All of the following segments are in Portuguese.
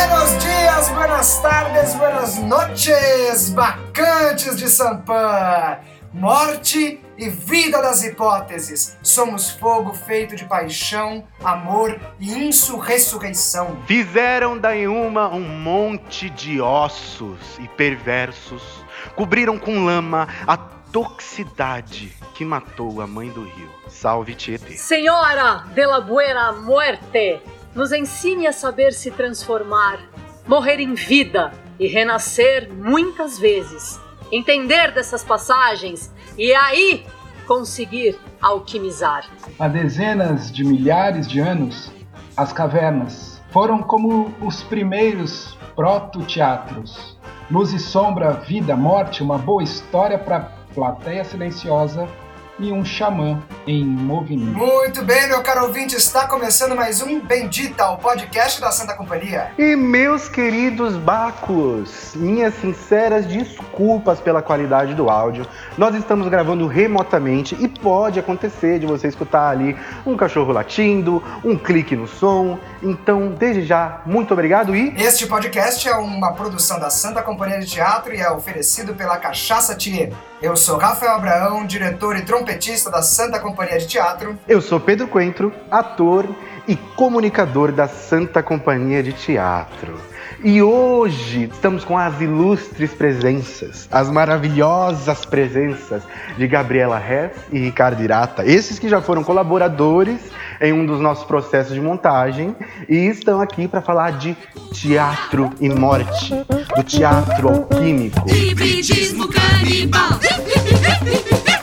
Buenos dias, buenas tardes, buenas noches, bacantes de Sampan! Morte e vida das hipóteses. Somos fogo feito de paixão, amor e insurressurreição. Fizeram da Yuma um monte de ossos e perversos. Cobriram com lama a toxicidade que matou a mãe do rio. Salve Tietê. Senhora de la Buena Muerte, nos ensine a saber se transformar, morrer em vida e renascer muitas vezes. Entender dessas passagens e aí conseguir alquimizar. Há dezenas de milhares de anos, as cavernas foram como os primeiros proto-teatros. Luz e sombra, vida, morte, uma boa história para plateia silenciosa e um xamã em movimento. Muito bem, meu caro ouvinte, está começando mais um Bendita, o podcast da Santa Companhia. E meus queridos bacos, minhas sinceras desculpas pela qualidade do áudio. Nós estamos gravando remotamente e pode acontecer de você escutar ali um cachorro latindo, um clique no som. Então, desde já, muito obrigado e Este podcast é uma produção da Santa Companhia de Teatro e é oferecido pela Cachaça Thier. Eu sou Rafael Abraão, diretor e trompetista da Santa Companhia de Teatro. eu sou Pedro Coentro, ator e comunicador da Santa Companhia de Teatro. E hoje estamos com as ilustres presenças, as maravilhosas presenças de Gabriela Hess e Ricardo Irata, esses que já foram colaboradores em um dos nossos processos de montagem e estão aqui para falar de teatro e morte, do teatro alquímico. Hibridismo canibal.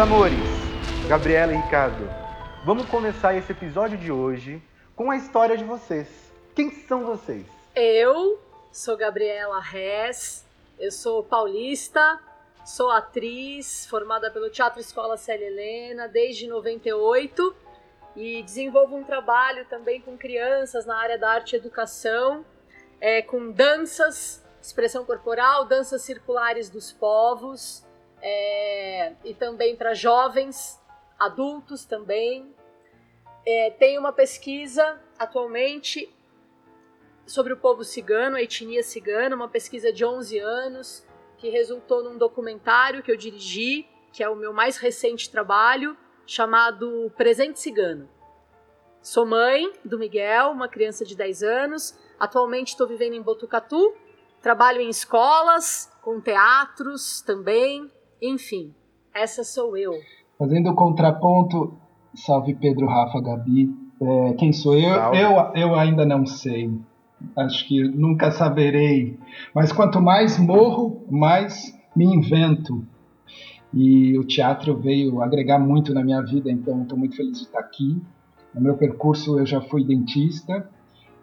amores, Gabriela e Ricardo, vamos começar esse episódio de hoje com a história de vocês. Quem são vocês? Eu sou Gabriela Hess, eu sou paulista, sou atriz, formada pelo Teatro Escola Célia Helena desde 98 e desenvolvo um trabalho também com crianças na área da arte e educação, é, com danças, expressão corporal, danças circulares dos povos é, e também para jovens, adultos também. É, tem uma pesquisa atualmente sobre o povo cigano, a etnia cigana, uma pesquisa de 11 anos que resultou num documentário que eu dirigi, que é o meu mais recente trabalho, chamado Presente Cigano. Sou mãe do Miguel, uma criança de 10 anos. Atualmente estou vivendo em Botucatu. Trabalho em escolas, com teatros também. Enfim, essa sou eu. Fazendo o contraponto, salve Pedro, Rafa, Gabi. É, quem sou eu? Salve. eu? Eu ainda não sei. Acho que nunca saberei. Mas quanto mais morro, mais me invento. E o teatro veio agregar muito na minha vida, então estou muito feliz de estar aqui. No meu percurso eu já fui dentista,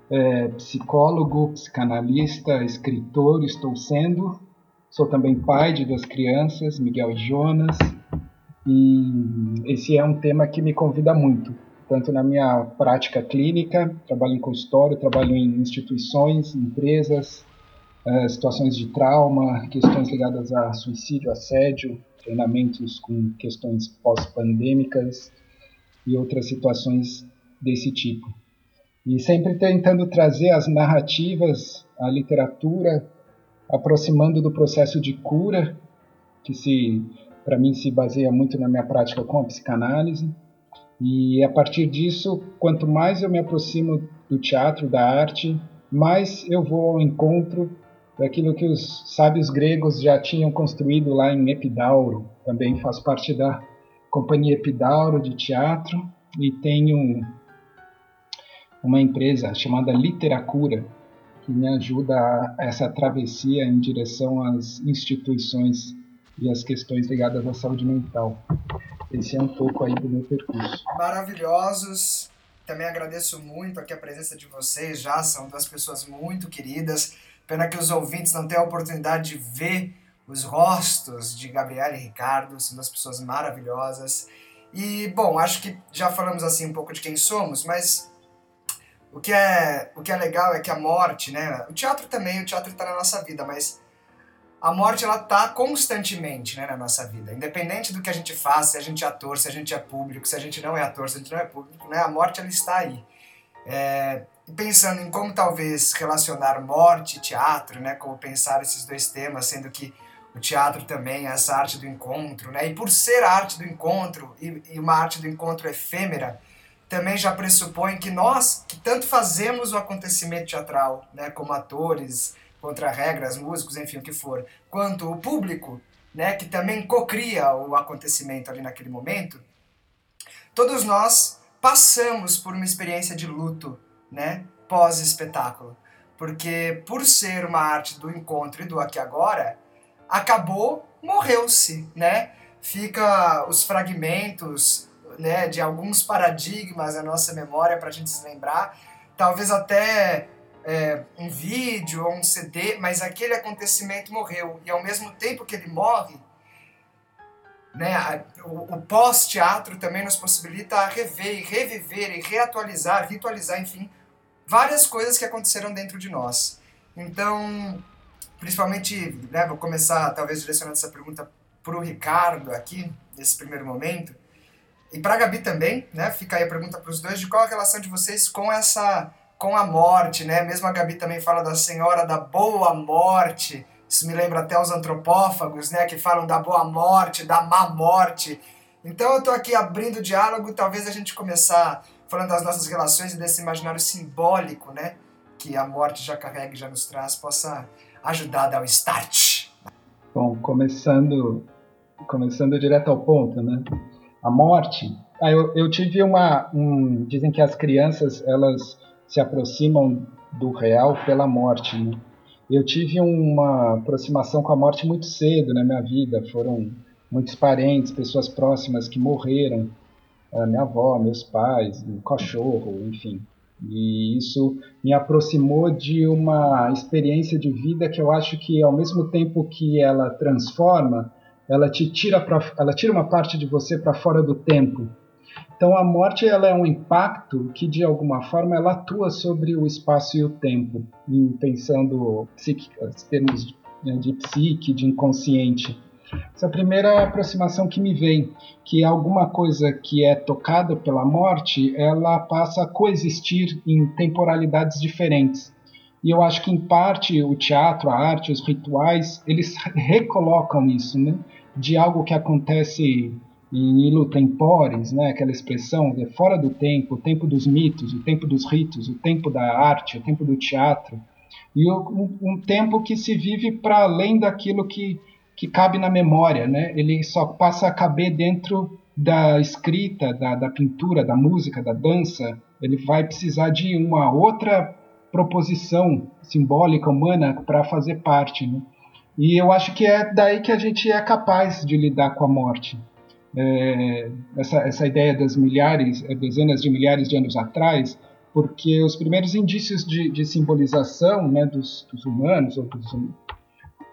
é, psicólogo, psicanalista, escritor, estou sendo. Sou também pai de duas crianças, Miguel e Jonas. E esse é um tema que me convida muito, tanto na minha prática clínica, trabalho em consultório, trabalho em instituições, empresas, eh, situações de trauma, questões ligadas a suicídio, assédio, treinamentos com questões pós-pandêmicas e outras situações desse tipo. E sempre tentando trazer as narrativas, a literatura, aproximando do processo de cura, que se para mim se baseia muito na minha prática com a psicanálise. E a partir disso, quanto mais eu me aproximo do teatro, da arte, mais eu vou ao encontro daquilo que os sábios gregos já tinham construído lá em Epidauro. Também faço parte da companhia Epidauro de teatro e tenho uma empresa chamada Literacura que me ajuda a essa travessia em direção às instituições e às questões ligadas à saúde mental. Esse é um pouco aí do meu percurso. Maravilhosos. Também agradeço muito aqui a presença de vocês, já são duas pessoas muito queridas. Pena que os ouvintes não têm a oportunidade de ver os rostos de Gabriela e Ricardo, são duas pessoas maravilhosas. E, bom, acho que já falamos assim um pouco de quem somos, mas o que é, o que é legal é que a morte, né? O teatro também, o teatro está na nossa vida, mas a morte ela tá constantemente né, na nossa vida. Independente do que a gente faz, se a gente é ator, se a gente é público, se a gente não é ator, se a gente não é público, né, a morte ela está aí. É, pensando em como talvez relacionar morte e teatro, né, como pensar esses dois temas, sendo que o teatro também é essa arte do encontro, né, e por ser a arte do encontro e, e uma arte do encontro efêmera, também já pressupõe que nós, que tanto fazemos o acontecimento teatral, né, como atores, contra regras, músicos, enfim, o que for, quanto o público, né, que também cocria o acontecimento ali naquele momento, todos nós passamos por uma experiência de luto, né, pós-espetáculo. Porque por ser uma arte do encontro e do aqui agora, acabou, morreu-se, né? Fica os fragmentos, né, de alguns paradigmas na nossa memória para a gente se lembrar, talvez até é, um vídeo ou um CD, mas aquele acontecimento morreu. E ao mesmo tempo que ele morre, né, o, o pós-teatro também nos possibilita rever, e reviver e reatualizar, ritualizar, enfim, várias coisas que aconteceram dentro de nós. Então, principalmente, né, vou começar talvez direcionando essa pergunta para o Ricardo aqui, nesse primeiro momento, e para Gabi também, né, fica aí a pergunta para os dois, de qual a relação de vocês com essa com a morte, né? Mesmo a Gabi também fala da Senhora da Boa Morte. Isso me lembra até os antropófagos, né? Que falam da boa morte, da má morte. Então eu estou aqui abrindo o diálogo, talvez a gente começar falando das nossas relações e desse imaginário simbólico, né? Que a morte já carrega e já nos traz, possa ajudar a dar o start. Bom, começando, começando direto ao ponto, né? A morte. Ah, eu, eu tive uma. Um, dizem que as crianças, elas se aproximam do real pela morte. Né? Eu tive uma aproximação com a morte muito cedo na minha vida. Foram muitos parentes, pessoas próximas que morreram. A minha avó, meus pais, um cachorro, enfim. E isso me aproximou de uma experiência de vida que eu acho que, ao mesmo tempo que ela transforma, ela te tira, pra, ela tira uma parte de você para fora do tempo. Então a morte ela é um impacto que de alguma forma ela atua sobre o espaço e o tempo, pensando psíquica, termos né, de psique, de inconsciente. Essa é a primeira aproximação que me vem, que alguma coisa que é tocada pela morte, ela passa a coexistir em temporalidades diferentes. E eu acho que em parte o teatro, a arte, os rituais, eles recolocam isso, né? De algo que acontece em illo tempores, né, aquela expressão de fora do tempo, o tempo dos mitos, o tempo dos ritos, o tempo da arte, o tempo do teatro, e um, um tempo que se vive para além daquilo que, que cabe na memória, né? ele só passa a caber dentro da escrita, da, da pintura, da música, da dança, ele vai precisar de uma outra proposição simbólica, humana, para fazer parte. Né? E eu acho que é daí que a gente é capaz de lidar com a morte é, essa, essa ideia das milhares, é, dezenas de milhares de anos atrás, porque os primeiros indícios de, de simbolização né, dos, dos, humanos ou dos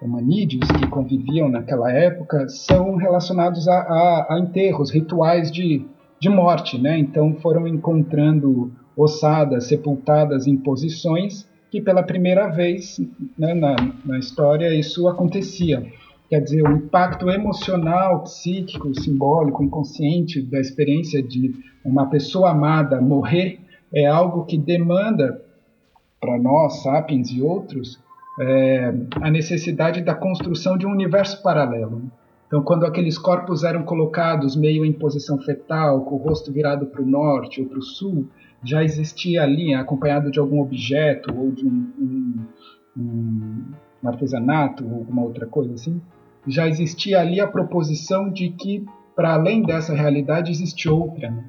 humanídeos que conviviam naquela época são relacionados a, a, a enterros, rituais de, de morte. Né? Então foram encontrando ossadas sepultadas em posições que pela primeira vez né, na, na história isso acontecia. Quer dizer, o impacto emocional, psíquico, simbólico, inconsciente da experiência de uma pessoa amada morrer é algo que demanda para nós, sapiens e outros, é, a necessidade da construção de um universo paralelo. Então, quando aqueles corpos eram colocados meio em posição fetal, com o rosto virado para o norte ou para o sul, já existia ali, acompanhado de algum objeto ou de um, um, um artesanato ou alguma outra coisa assim, já existia ali a proposição de que, para além dessa realidade, existe outra. Né?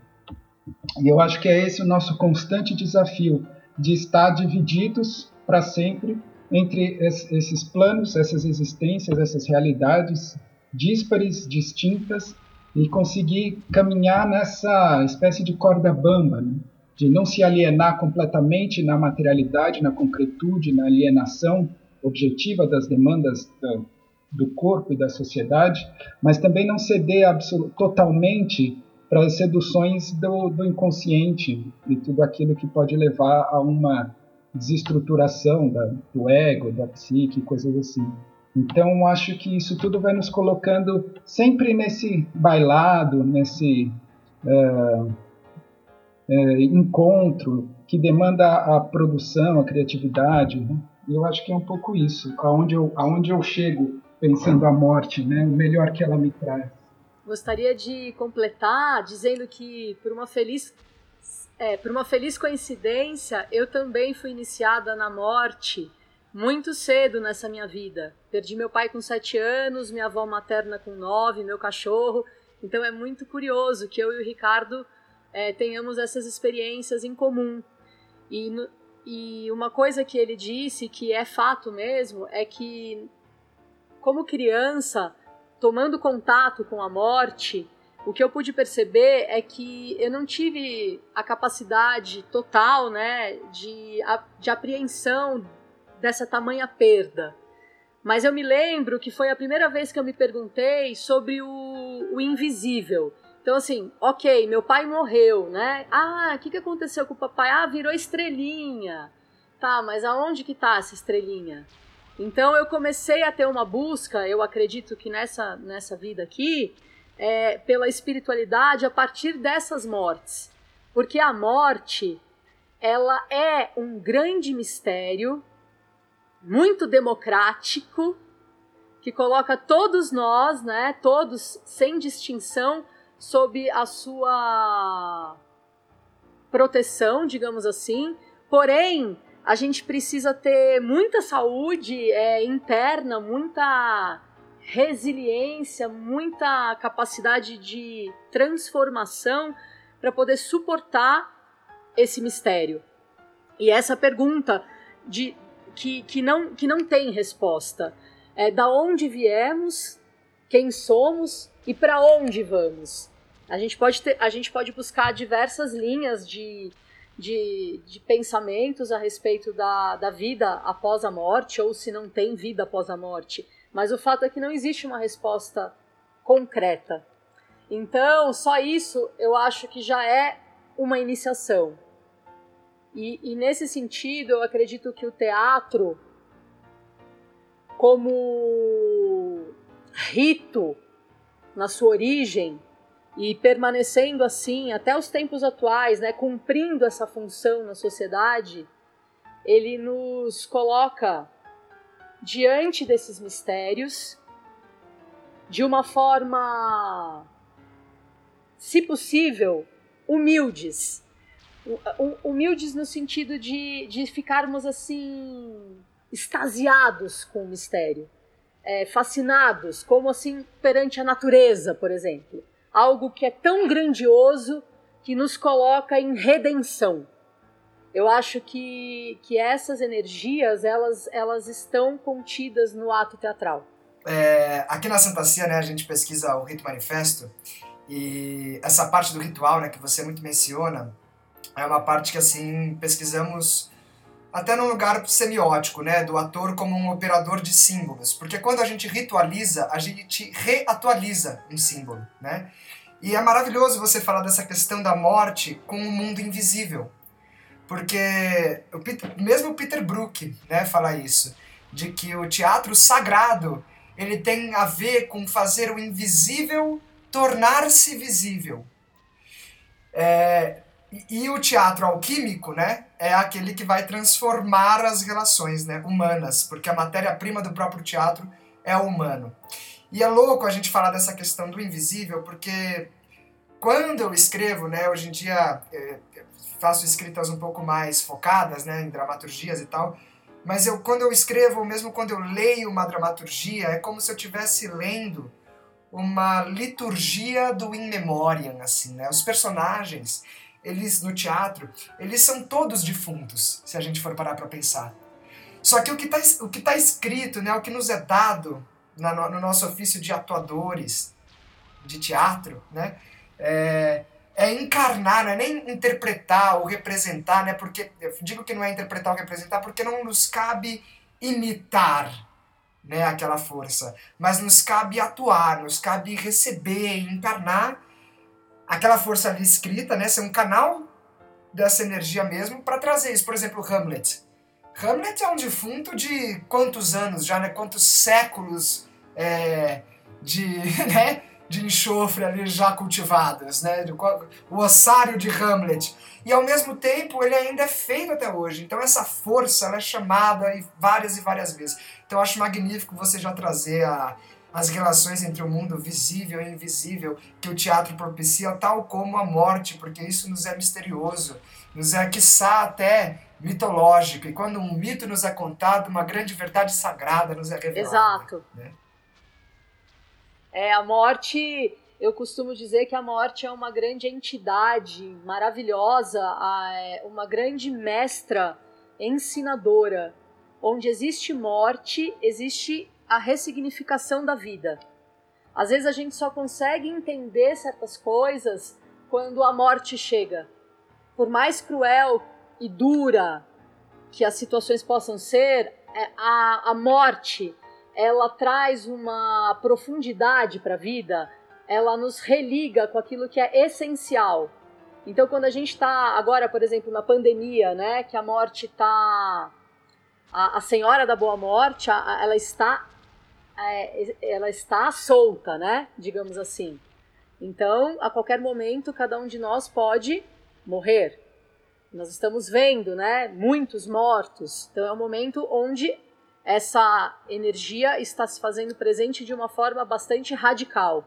E eu acho que é esse o nosso constante desafio, de estar divididos para sempre entre esses planos, essas existências, essas realidades díspares, distintas, e conseguir caminhar nessa espécie de corda bamba, né? De não se alienar completamente na materialidade, na concretude, na alienação objetiva das demandas do, do corpo e da sociedade, mas também não ceder totalmente para as seduções do, do inconsciente e tudo aquilo que pode levar a uma desestruturação da, do ego, da psique, coisas assim. Então, acho que isso tudo vai nos colocando sempre nesse bailado, nesse uh, uh, encontro que demanda a produção, a criatividade. Né? Eu acho que é um pouco isso, aonde eu, aonde eu chego pensando a morte, né? o melhor que ela me traz. Gostaria de completar dizendo que, por uma feliz é, por uma feliz coincidência, eu também fui iniciada na morte muito cedo nessa minha vida. Perdi meu pai com sete anos, minha avó materna com nove, meu cachorro. Então é muito curioso que eu e o Ricardo é, tenhamos essas experiências em comum. E, e uma coisa que ele disse, que é fato mesmo, é que, como criança, tomando contato com a morte, o que eu pude perceber é que eu não tive a capacidade total né, de, de apreensão dessa tamanha perda. Mas eu me lembro que foi a primeira vez que eu me perguntei sobre o, o invisível. Então, assim, ok, meu pai morreu, né? Ah, o que, que aconteceu com o papai? Ah, virou estrelinha. Tá, mas aonde que tá essa estrelinha? Então eu comecei a ter uma busca, eu acredito que nessa, nessa vida aqui, é, pela espiritualidade a partir dessas mortes. Porque a morte, ela é um grande mistério, muito democrático, que coloca todos nós, né, todos sem distinção, sob a sua proteção, digamos assim. Porém, a gente precisa ter muita saúde é, interna, muita resiliência, muita capacidade de transformação para poder suportar esse mistério. E essa pergunta de que, que, não, que não tem resposta é da onde viemos, quem somos e para onde vamos. A gente pode ter, a gente pode buscar diversas linhas de, de, de pensamentos a respeito da, da vida após a morte ou se não tem vida após a morte. Mas o fato é que não existe uma resposta concreta. Então, só isso eu acho que já é uma iniciação. E, e nesse sentido, eu acredito que o teatro, como rito na sua origem, e permanecendo assim até os tempos atuais, né, cumprindo essa função na sociedade, ele nos coloca diante desses mistérios de uma forma, se possível, humildes. Humildes no sentido de, de ficarmos assim, extasiados com o mistério, é, fascinados, como assim perante a natureza, por exemplo. Algo que é tão grandioso que nos coloca em redenção. Eu acho que, que essas energias elas, elas estão contidas no ato teatral. É, aqui na Santa Cia, né, a gente pesquisa o Rito Manifesto e essa parte do ritual, né, que você muito menciona, é uma parte que assim pesquisamos até num lugar semiótico, né, do ator como um operador de símbolos, porque quando a gente ritualiza, a gente reatualiza um símbolo, né? E é maravilhoso você falar dessa questão da morte com o mundo invisível, porque o Peter, mesmo o Peter Brook né, fala isso, de que o teatro sagrado ele tem a ver com fazer o invisível tornar-se visível. É, E, o teatro alquímico, né, é aquele que vai transformar as relações, né, humanas, porque a matéria-prima do próprio teatro é o humano. E é louco a gente falar dessa questão do invisível, porque quando eu escrevo, né, hoje em dia é, faço escritas um pouco mais focadas, né, em dramaturgias e tal, mas eu quando eu escrevo, mesmo quando eu leio uma dramaturgia, é como se eu estivesse lendo uma liturgia do in memoriam, assim, né? Os personagens, eles no teatro, eles são todos defuntos, se a gente for parar para pensar. Só que o que está tá escrito, né, o que nos é dado na, no nosso ofício de atuadores de teatro, né, é, é encarnar, não é nem interpretar ou representar, né? Porque eu digo que não é interpretar ou representar porque não nos cabe imitar, né, aquela força, mas nos cabe atuar, nos cabe receber, encarnar aquela força ali escrita, né, ser um canal dessa energia mesmo para trazer isso. Por exemplo, Hamlet. Hamlet é um defunto de quantos anos já, né? Quantos séculos é, de, né? de enxofre ali já cultivadas, né? O ossário de Hamlet. E ao mesmo tempo ele ainda é feito até hoje. Então essa força ela é chamada várias e várias vezes. Então eu acho magnífico você já trazer a, as relações entre o mundo visível e invisível que o teatro propicia, tal como a morte, porque isso nos é misterioso, nos é, quiçá, até mitológico. E quando um mito nos é contado, uma grande verdade sagrada nos é revelada. Exato. Né? É, a morte, eu costumo dizer que a morte é uma grande entidade maravilhosa, é uma grande mestra ensinadora. Onde existe morte, existe a ressignificação da vida. Às vezes a gente só consegue entender certas coisas quando a morte chega. Por mais cruel e dura que as situações possam ser, é, a, a morte ela traz uma profundidade para a vida, ela nos religa com aquilo que é essencial. Então, quando a gente está agora, por exemplo, na pandemia, né, que a morte está, a, a, Senhora da Boa Morte, a, ela está, ela está solta, né, digamos assim. Então, a qualquer momento, cada um de nós pode morrer. Nós estamos vendo, né, muitos mortos. Então, é um momento onde essa energia está se fazendo presente de uma forma bastante radical.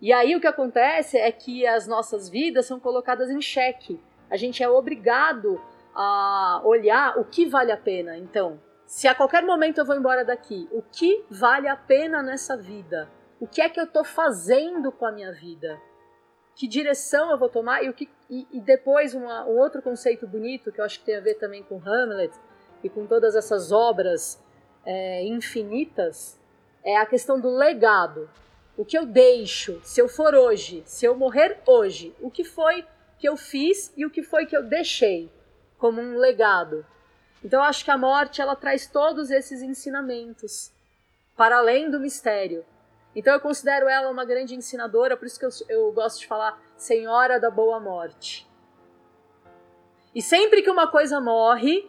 E aí o que acontece é que as nossas vidas são colocadas em xeque. A gente é obrigado a olhar o que vale a pena. Então, se a qualquer momento eu vou embora daqui, o que vale a pena nessa vida? O que é que eu estou fazendo com a minha vida? Que direção eu vou tomar? E, o que, e, e depois uma, um outro conceito bonito que eu acho que tem a ver também com Hamlet e com todas essas obras é, infinitas é a questão do legado. O que eu deixo, se eu for hoje, se eu morrer hoje, o que foi que eu fiz e o que foi que eu deixei como um legado. Então acho que a morte ela traz todos esses ensinamentos para além do mistério. Então eu considero ela uma grande ensinadora, por isso que eu, eu gosto de falar Senhora da Boa Morte. E sempre que uma coisa morre,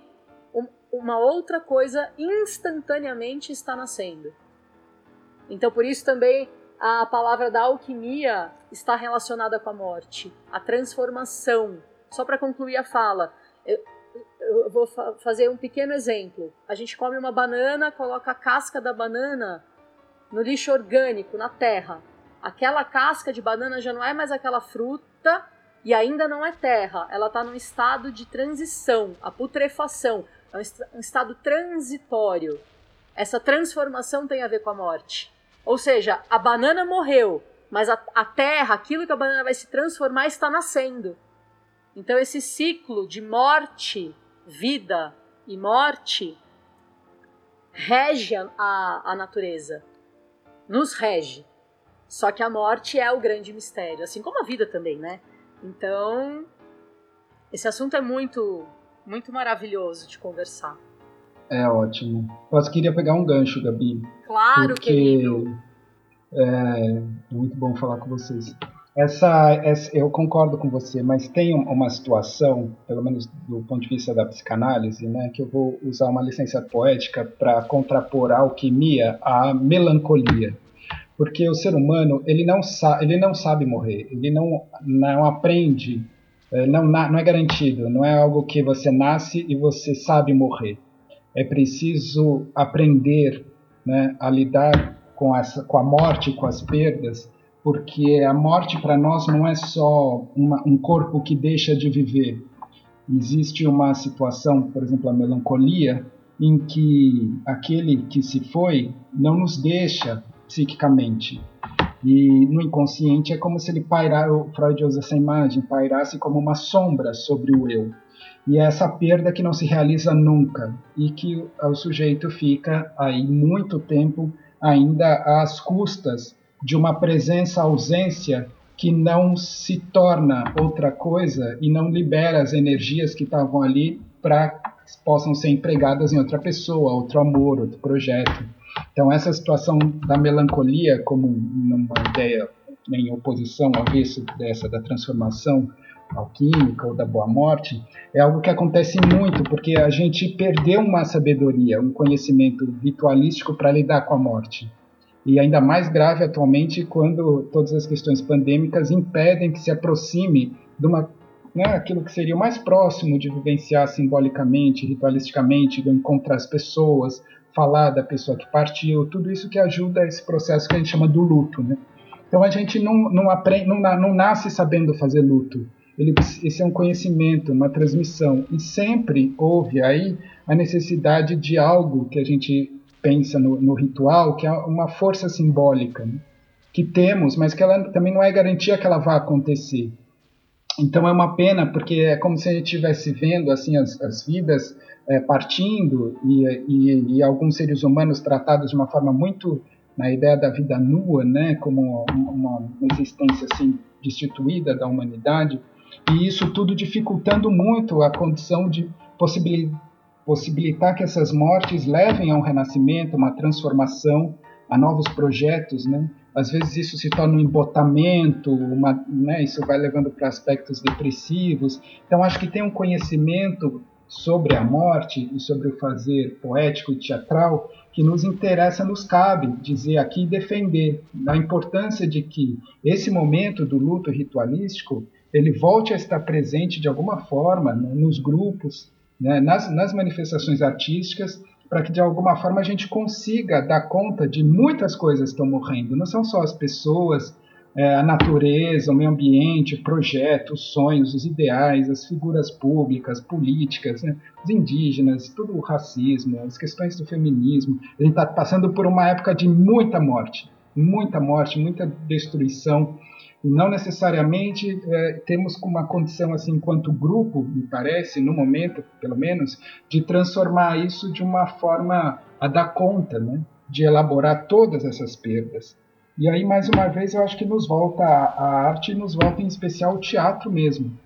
uma outra coisa instantaneamente está nascendo. Então, por isso também a palavra da alquimia está relacionada com a morte, a transformação. Só para concluir a fala, eu, vou fa fazer um pequeno exemplo. A gente come uma banana, coloca a casca da banana no lixo orgânico, na terra. Aquela casca de banana já não é mais aquela fruta e ainda não é terra. Ela está num estado de transição, a putrefação é um estado transitório. Essa transformação tem a ver com a morte. Ou seja, a banana morreu, mas a, a terra, aquilo que a banana vai se transformar, está nascendo. Então, esse ciclo de morte, vida e morte rege a, a, natureza, nos rege. Só que a morte é o grande mistério, assim como a vida também, né? Então, esse assunto é muito muito maravilhoso de conversar. É ótimo. Eu queria pegar um gancho, Gabi. Claro, porque querido. É muito bom falar com vocês. Essa, essa, eu concordo com você, mas tem uma situação, pelo menos do ponto de vista da psicanálise, né, que eu vou usar uma licença poética para contrapor a alquimia à melancolia. Porque o ser humano, ele não, sa ele não sabe morrer, ele não, não aprende é, não, não é garantido, não é algo que você nasce e você sabe morrer. É preciso aprender né, a lidar com, essa, com a morte, com as perdas, porque a morte para nós não é só uma, um corpo que deixa de viver. Existe uma situação, por exemplo, a melancolia, em que aquele que se foi não nos deixa psiquicamente. E no inconsciente é como se ele pairasse, o Freud usa essa imagem, pairasse como uma sombra sobre o eu. E é essa perda que não se realiza nunca e que o sujeito fica aí muito tempo ainda às custas de uma presença-ausência que não se torna outra coisa e não libera as energias que estavam ali para possam ser empregadas em outra pessoa, outro amor, outro projeto. Então essa situação da melancolia como uma ideia em oposição ao avesso dessa da transformação alquímica ou da boa morte é algo que acontece muito porque a gente perdeu uma sabedoria, um conhecimento ritualístico para lidar com a morte. E ainda mais grave atualmente quando todas as questões pandêmicas impedem que se aproxime de uma né, aquilo que seria o mais próximo de vivenciar simbolicamente, ritualisticamente, de encontrar as pessoas, falar da pessoa que partiu, tudo isso que ajuda esse processo que a gente chama do luto. Né? Então a gente não, não, aprende, não, não nasce sabendo fazer luto. Ele, esse é um conhecimento, uma transmissão. E sempre houve aí a necessidade de algo que a gente pensa no, no ritual, que é uma força simbólica, né? que temos, mas que ela também não é garantia que ela vá acontecer. Então é uma pena, porque é como se a gente estivesse vendo assim as, as vidas é, partindo e, e, e, alguns seres humanos tratados de uma forma muito na ideia da vida nua, né, como uma, uma existência assim destituída da humanidade, e isso tudo dificultando muito a condição de possibilitar, possibilitar que essas mortes levem a um renascimento, uma transformação, a novos projetos, né? Às vezes isso se torna um embotamento, uma, né? Isso vai levando para aspectos depressivos. Então acho que tem um conhecimento sobre a morte e sobre o fazer poético e teatral que nos interessa, nos cabe dizer aqui e defender a importância de que esse momento do luto ritualístico ele volte a estar presente de alguma forma né, nos grupos, né, nas, nas manifestações artísticas, para que de alguma forma a gente consiga dar conta de muitas coisas que estão morrendo. Não são só as pessoas, é, a natureza, o meio ambiente, o projeto, os sonhos, os ideais, as figuras públicas, políticas, né? os indígenas, todo o racismo, as questões do feminismo. A gente está passando por uma época de muita morte, muita morte, muita destruição. E não necessariamente é, temos uma condição, assim, enquanto grupo, me parece, no momento, pelo menos, de transformar isso de uma forma a dar conta, né? de elaborar todas essas perdas. E aí, mais uma vez, eu acho que nos volta a, arte e nos volta em especial o teatro mesmo.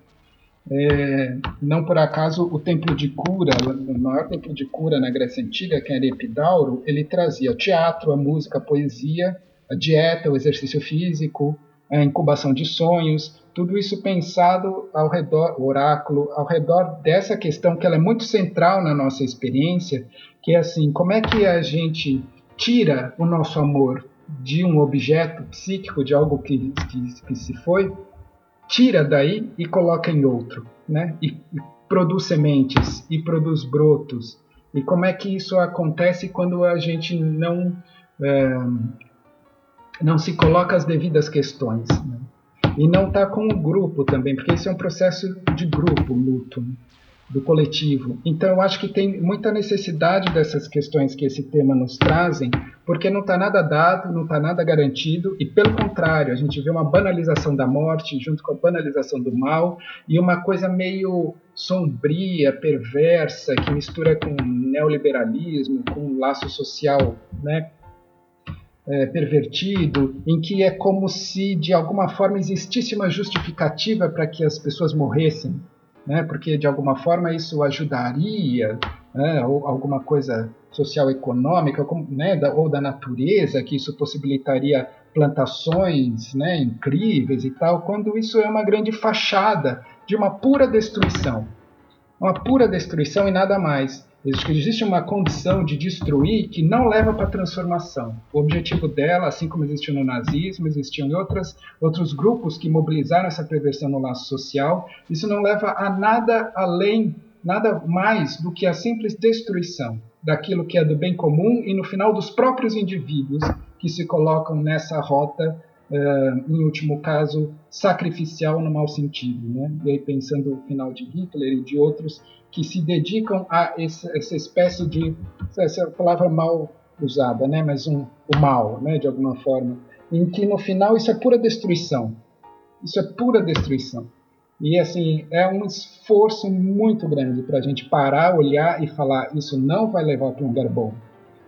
É, não por acaso o templo de cura, o maior templo de cura na Grécia Antiga, que era Epidauro, ele trazia teatro, a música, a poesia, a dieta, o exercício físico, a incubação de sonhos, tudo isso pensado ao redor, oráculo, ao redor dessa questão que ela é muito central na nossa experiência, que é assim, como é que a gente tira o nosso amor de um objeto psíquico, de algo que, que, que se foi, tira daí e coloca em outro, né? E, e, produz sementes e produz brotos. E como é que isso acontece quando a gente não é, não se coloca as devidas questões né? e não está com o grupo também, porque isso é um processo de grupo. Né? do coletivo. Então, eu acho que tem muita necessidade dessas questões que esse tema nos trazem, porque não está nada dado, não está nada garantido, e pelo contrário, a gente vê uma banalização da morte junto com a banalização do mal e uma coisa meio sombria, perversa, que mistura com neoliberalismo, com laço social, né? É, pervertido, em que é como se de alguma forma existisse uma justificativa para que as pessoas morressem, né, porque de alguma forma isso ajudaria, né, ou alguma coisa social econômica, né, ou da natureza, que isso possibilitaria plantações né, incríveis e tal, quando isso é uma grande fachada de uma pura destruição. Uma pura destruição e nada mais. Existe uma condição de destruir que não leva para a transformação. O objetivo dela, assim como existiu no nazismo, existiam em outras, outros grupos que mobilizaram essa perversão no laço social, isso não leva a nada além, nada mais do que a simples destruição daquilo que é do bem comum e, no final, dos próprios indivíduos que se colocam nessa rota Uh, em último caso, sacrificial no mau sentido. Né? E aí, pensando no final de Hitler e de outros que se dedicam a essa, essa espécie de. essa palavra mal usada, né? mas um, o mal, né? de alguma forma, em que no final isso é pura destruição. Isso é pura destruição. E assim, é um esforço muito grande para a gente parar, olhar e falar: isso não vai levar para um lugar bom.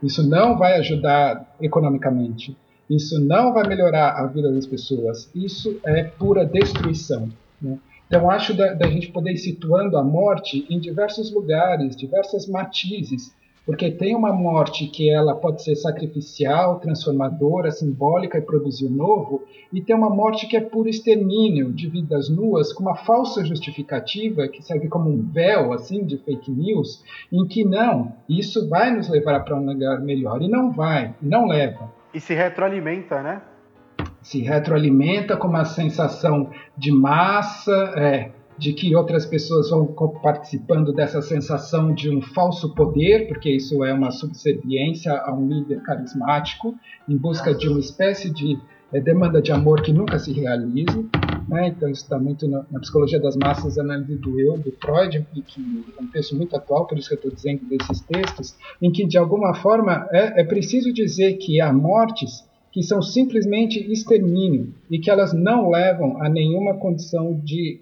Isso não vai ajudar economicamente isso não vai melhorar a vida das pessoas. Isso é pura destruição. Né? Então, acho da, da, gente poder ir situando a morte em diversos lugares, diversas matizes, porque tem uma morte que ela pode ser sacrificial, transformadora, simbólica e produzir novo, e tem uma morte que é puro extermínio de vidas nuas, com uma falsa justificativa que serve como um véu assim de fake news, em que não, isso vai nos levar para um lugar melhor e não vai, não leva. E se retroalimenta, né? Se retroalimenta com uma sensação de massa, é, de que outras pessoas vão participando dessa sensação de um falso poder, porque isso é uma subserviência a um líder carismático, em busca de uma espécie de é, demanda de amor que nunca se realize. Né? Então, isso está muito na, na, Psicologia das Massas, análise do eu, do Freud, e que é um texto muito atual, por isso que eu estou dizendo desses textos, em que, de alguma forma, é, é preciso dizer que há mortes que são simplesmente extermínio e que elas não levam a nenhuma condição de,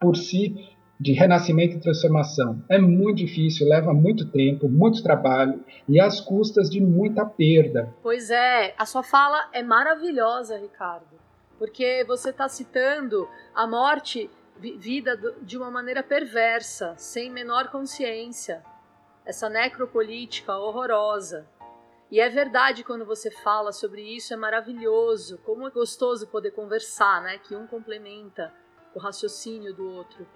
por si, de renascimento e transformação. É muito difícil, leva muito tempo, muito trabalho e às custas de muita perda. Pois é, a sua fala é maravilhosa, Ricardo porque você está citando a morte vida de uma maneira perversa, sem menor consciência, essa necropolítica horrorosa. E é verdade quando você fala sobre isso, é maravilhoso, como é gostoso poder conversar, né? Que um complementa o raciocínio do outro.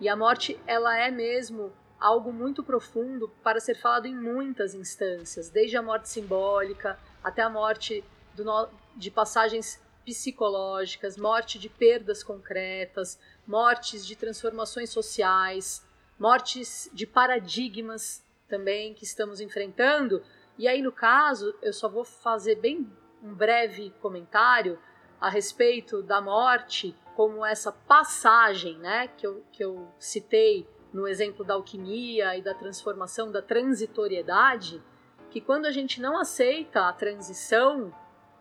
E a morte, ela é mesmo algo muito profundo para ser falado em muitas instâncias, desde a morte simbólica até a morte no... de passagens psicológicas, morte de perdas concretas, mortes de transformações sociais, mortes de paradigmas também que estamos enfrentando. E aí, no caso, eu só vou fazer bem um breve comentário a respeito da morte como essa passagem né, que, eu, que eu citei no exemplo da alquimia e da transformação, da transitoriedade, que quando a gente não aceita a transição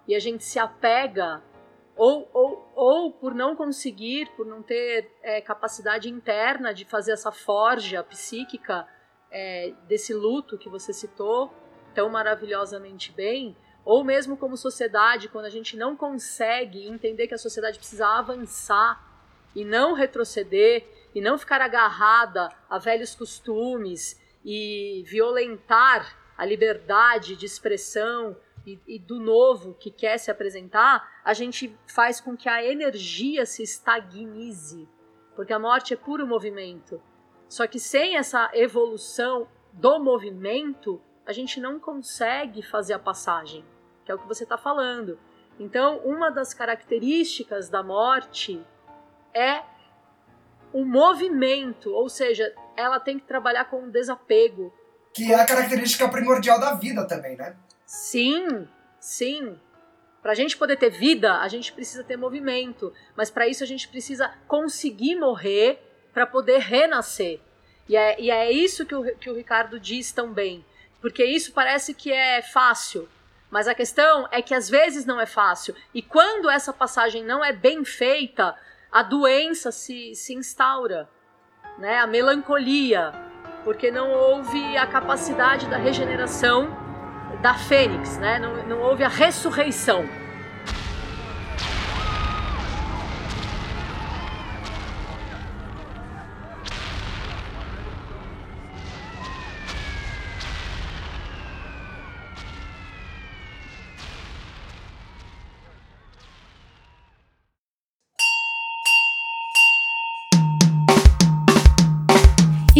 e a gente se apega ou, ou, ou por não conseguir, por não ter é, capacidade interna de fazer essa forja psíquica é, desse luto que você citou tão maravilhosamente bem, ou mesmo como sociedade, quando a gente não consegue entender que a sociedade precisa avançar e não retroceder e não ficar agarrada a velhos costumes e violentar a liberdade de expressão e, e, do novo que quer se apresentar, a gente faz com que a energia se estagnize, porque a morte é puro movimento. Só que sem essa evolução do movimento, a gente não consegue fazer a passagem, que é o que você está falando. Então, uma das características da morte é o movimento, ou seja, ela tem que trabalhar com o desapego. Que é a característica primordial da vida também, né? Sim, sim. Para a gente poder ter vida, a gente precisa ter movimento. Mas para isso a gente precisa conseguir morrer para poder renascer. E é, e é isso que o, que o Ricardo diz também. Porque isso parece que é fácil. Mas a questão é que às vezes não é fácil. E quando essa passagem não é bem feita, a doença se, se instaura. Né? A melancolia. Porque não houve a capacidade da regeneração da fênix, né? não, não houve a ressurreição.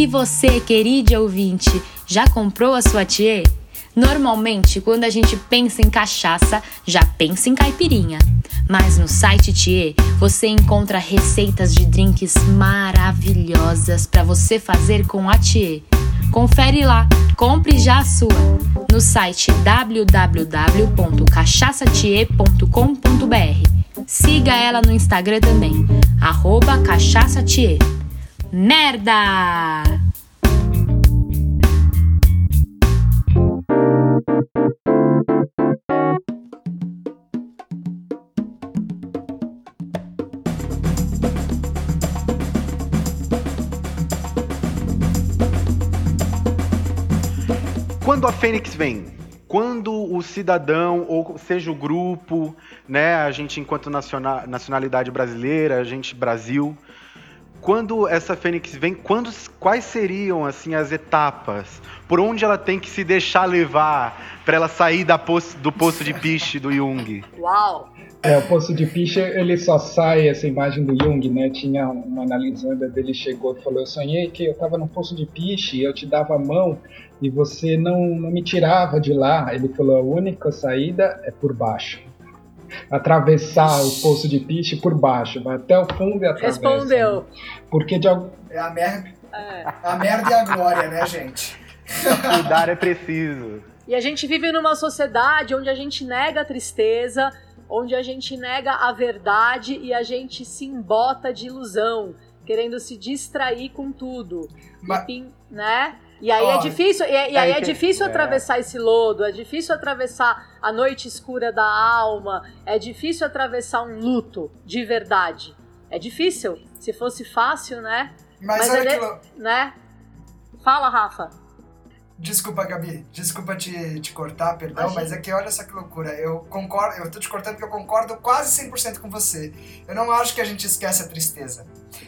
Você, querido ouvinte, Já comprou a sua Thier? Normalmente, quando a gente pensa em cachaça, já pensa em caipirinha. Mas no site Thier você encontra receitas de drinks maravilhosas para você fazer com a Thier. Confere lá, compre já a sua no site www.cachaçatier.com.br. Siga ela no Instagram também, arroba cachaçatier. Merda! Quando a Fênix vem? Quando o cidadão, ou seja o grupo, né, a gente enquanto nacional, nacionalidade brasileira, a gente Brasil, quando essa Fênix vem, quando, quais seriam assim as etapas? Por onde ela tem que se deixar levar para ela sair da poço, do poço de piche do Jung? Uau! É, o poço de piche, ele só sai, essa imagem do Jung, né? Tinha uma analisanda dele chegou e falou: Eu sonhei que eu estava no poço de piche, eu te dava a mão e você não, não me tirava de lá. Ele falou: A única saída é por baixo. Atravessar o poço de piche por baixo, vai até o fundo e atravessa. Respondeu. Porque de algum. É a merda, É. a merda e a glória, né, gente? Cuidar é preciso. E a gente vive numa sociedade onde a gente nega a tristeza, onde a gente nega a verdade e a gente se embota de ilusão, querendo se distrair com tudo. Ma- E pin- né? E aí Ó, é difícil, e, e aí é difícil é. atravessar esse lodo, é difícil atravessar a noite escura da alma, é difícil atravessar um luto de verdade. É difícil. Se fosse fácil, né? Mas, Mas olha ele- que Né? Fala, Rafa. Desculpa, Gabi. Desculpa te, te cortar, perdão, Imagina. mas é que olha só que loucura. Eu concordo, eu tô te cortando porque eu concordo quase 100% com você. Eu não acho que a gente esquece a tristeza.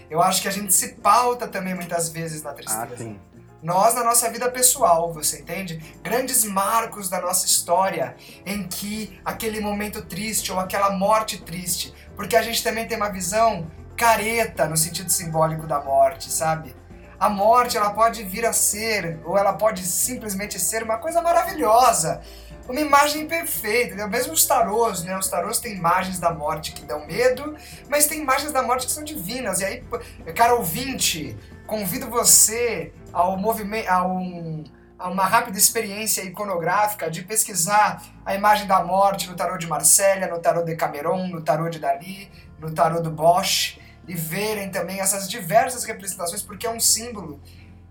Eu acho que a gente se pauta também muitas vezes na Ah, tristeza. sim. Nós, na nossa vida pessoal, você entende? Grandes marcos da nossa história em que aquele momento triste ou aquela morte triste. Porque a gente também tem uma visão careta no sentido simbólico da morte, sabe? A morte, ela pode vir a ser, ou ela pode simplesmente ser uma coisa maravilhosa. Uma imagem perfeita, entendeu? Mesmo os tarôs, né? Os tarôs têm imagens da morte que dão medo, mas tem imagens da morte que são divinas. E aí, cara ouvinte, convido você ao movimento, a, um, a uma rápida experiência iconográfica de pesquisar a imagem da morte no tarô de Marsella, no tarô de Cameron, no tarô de Dali, no tarô do Bosch e verem também essas diversas representações porque é um símbolo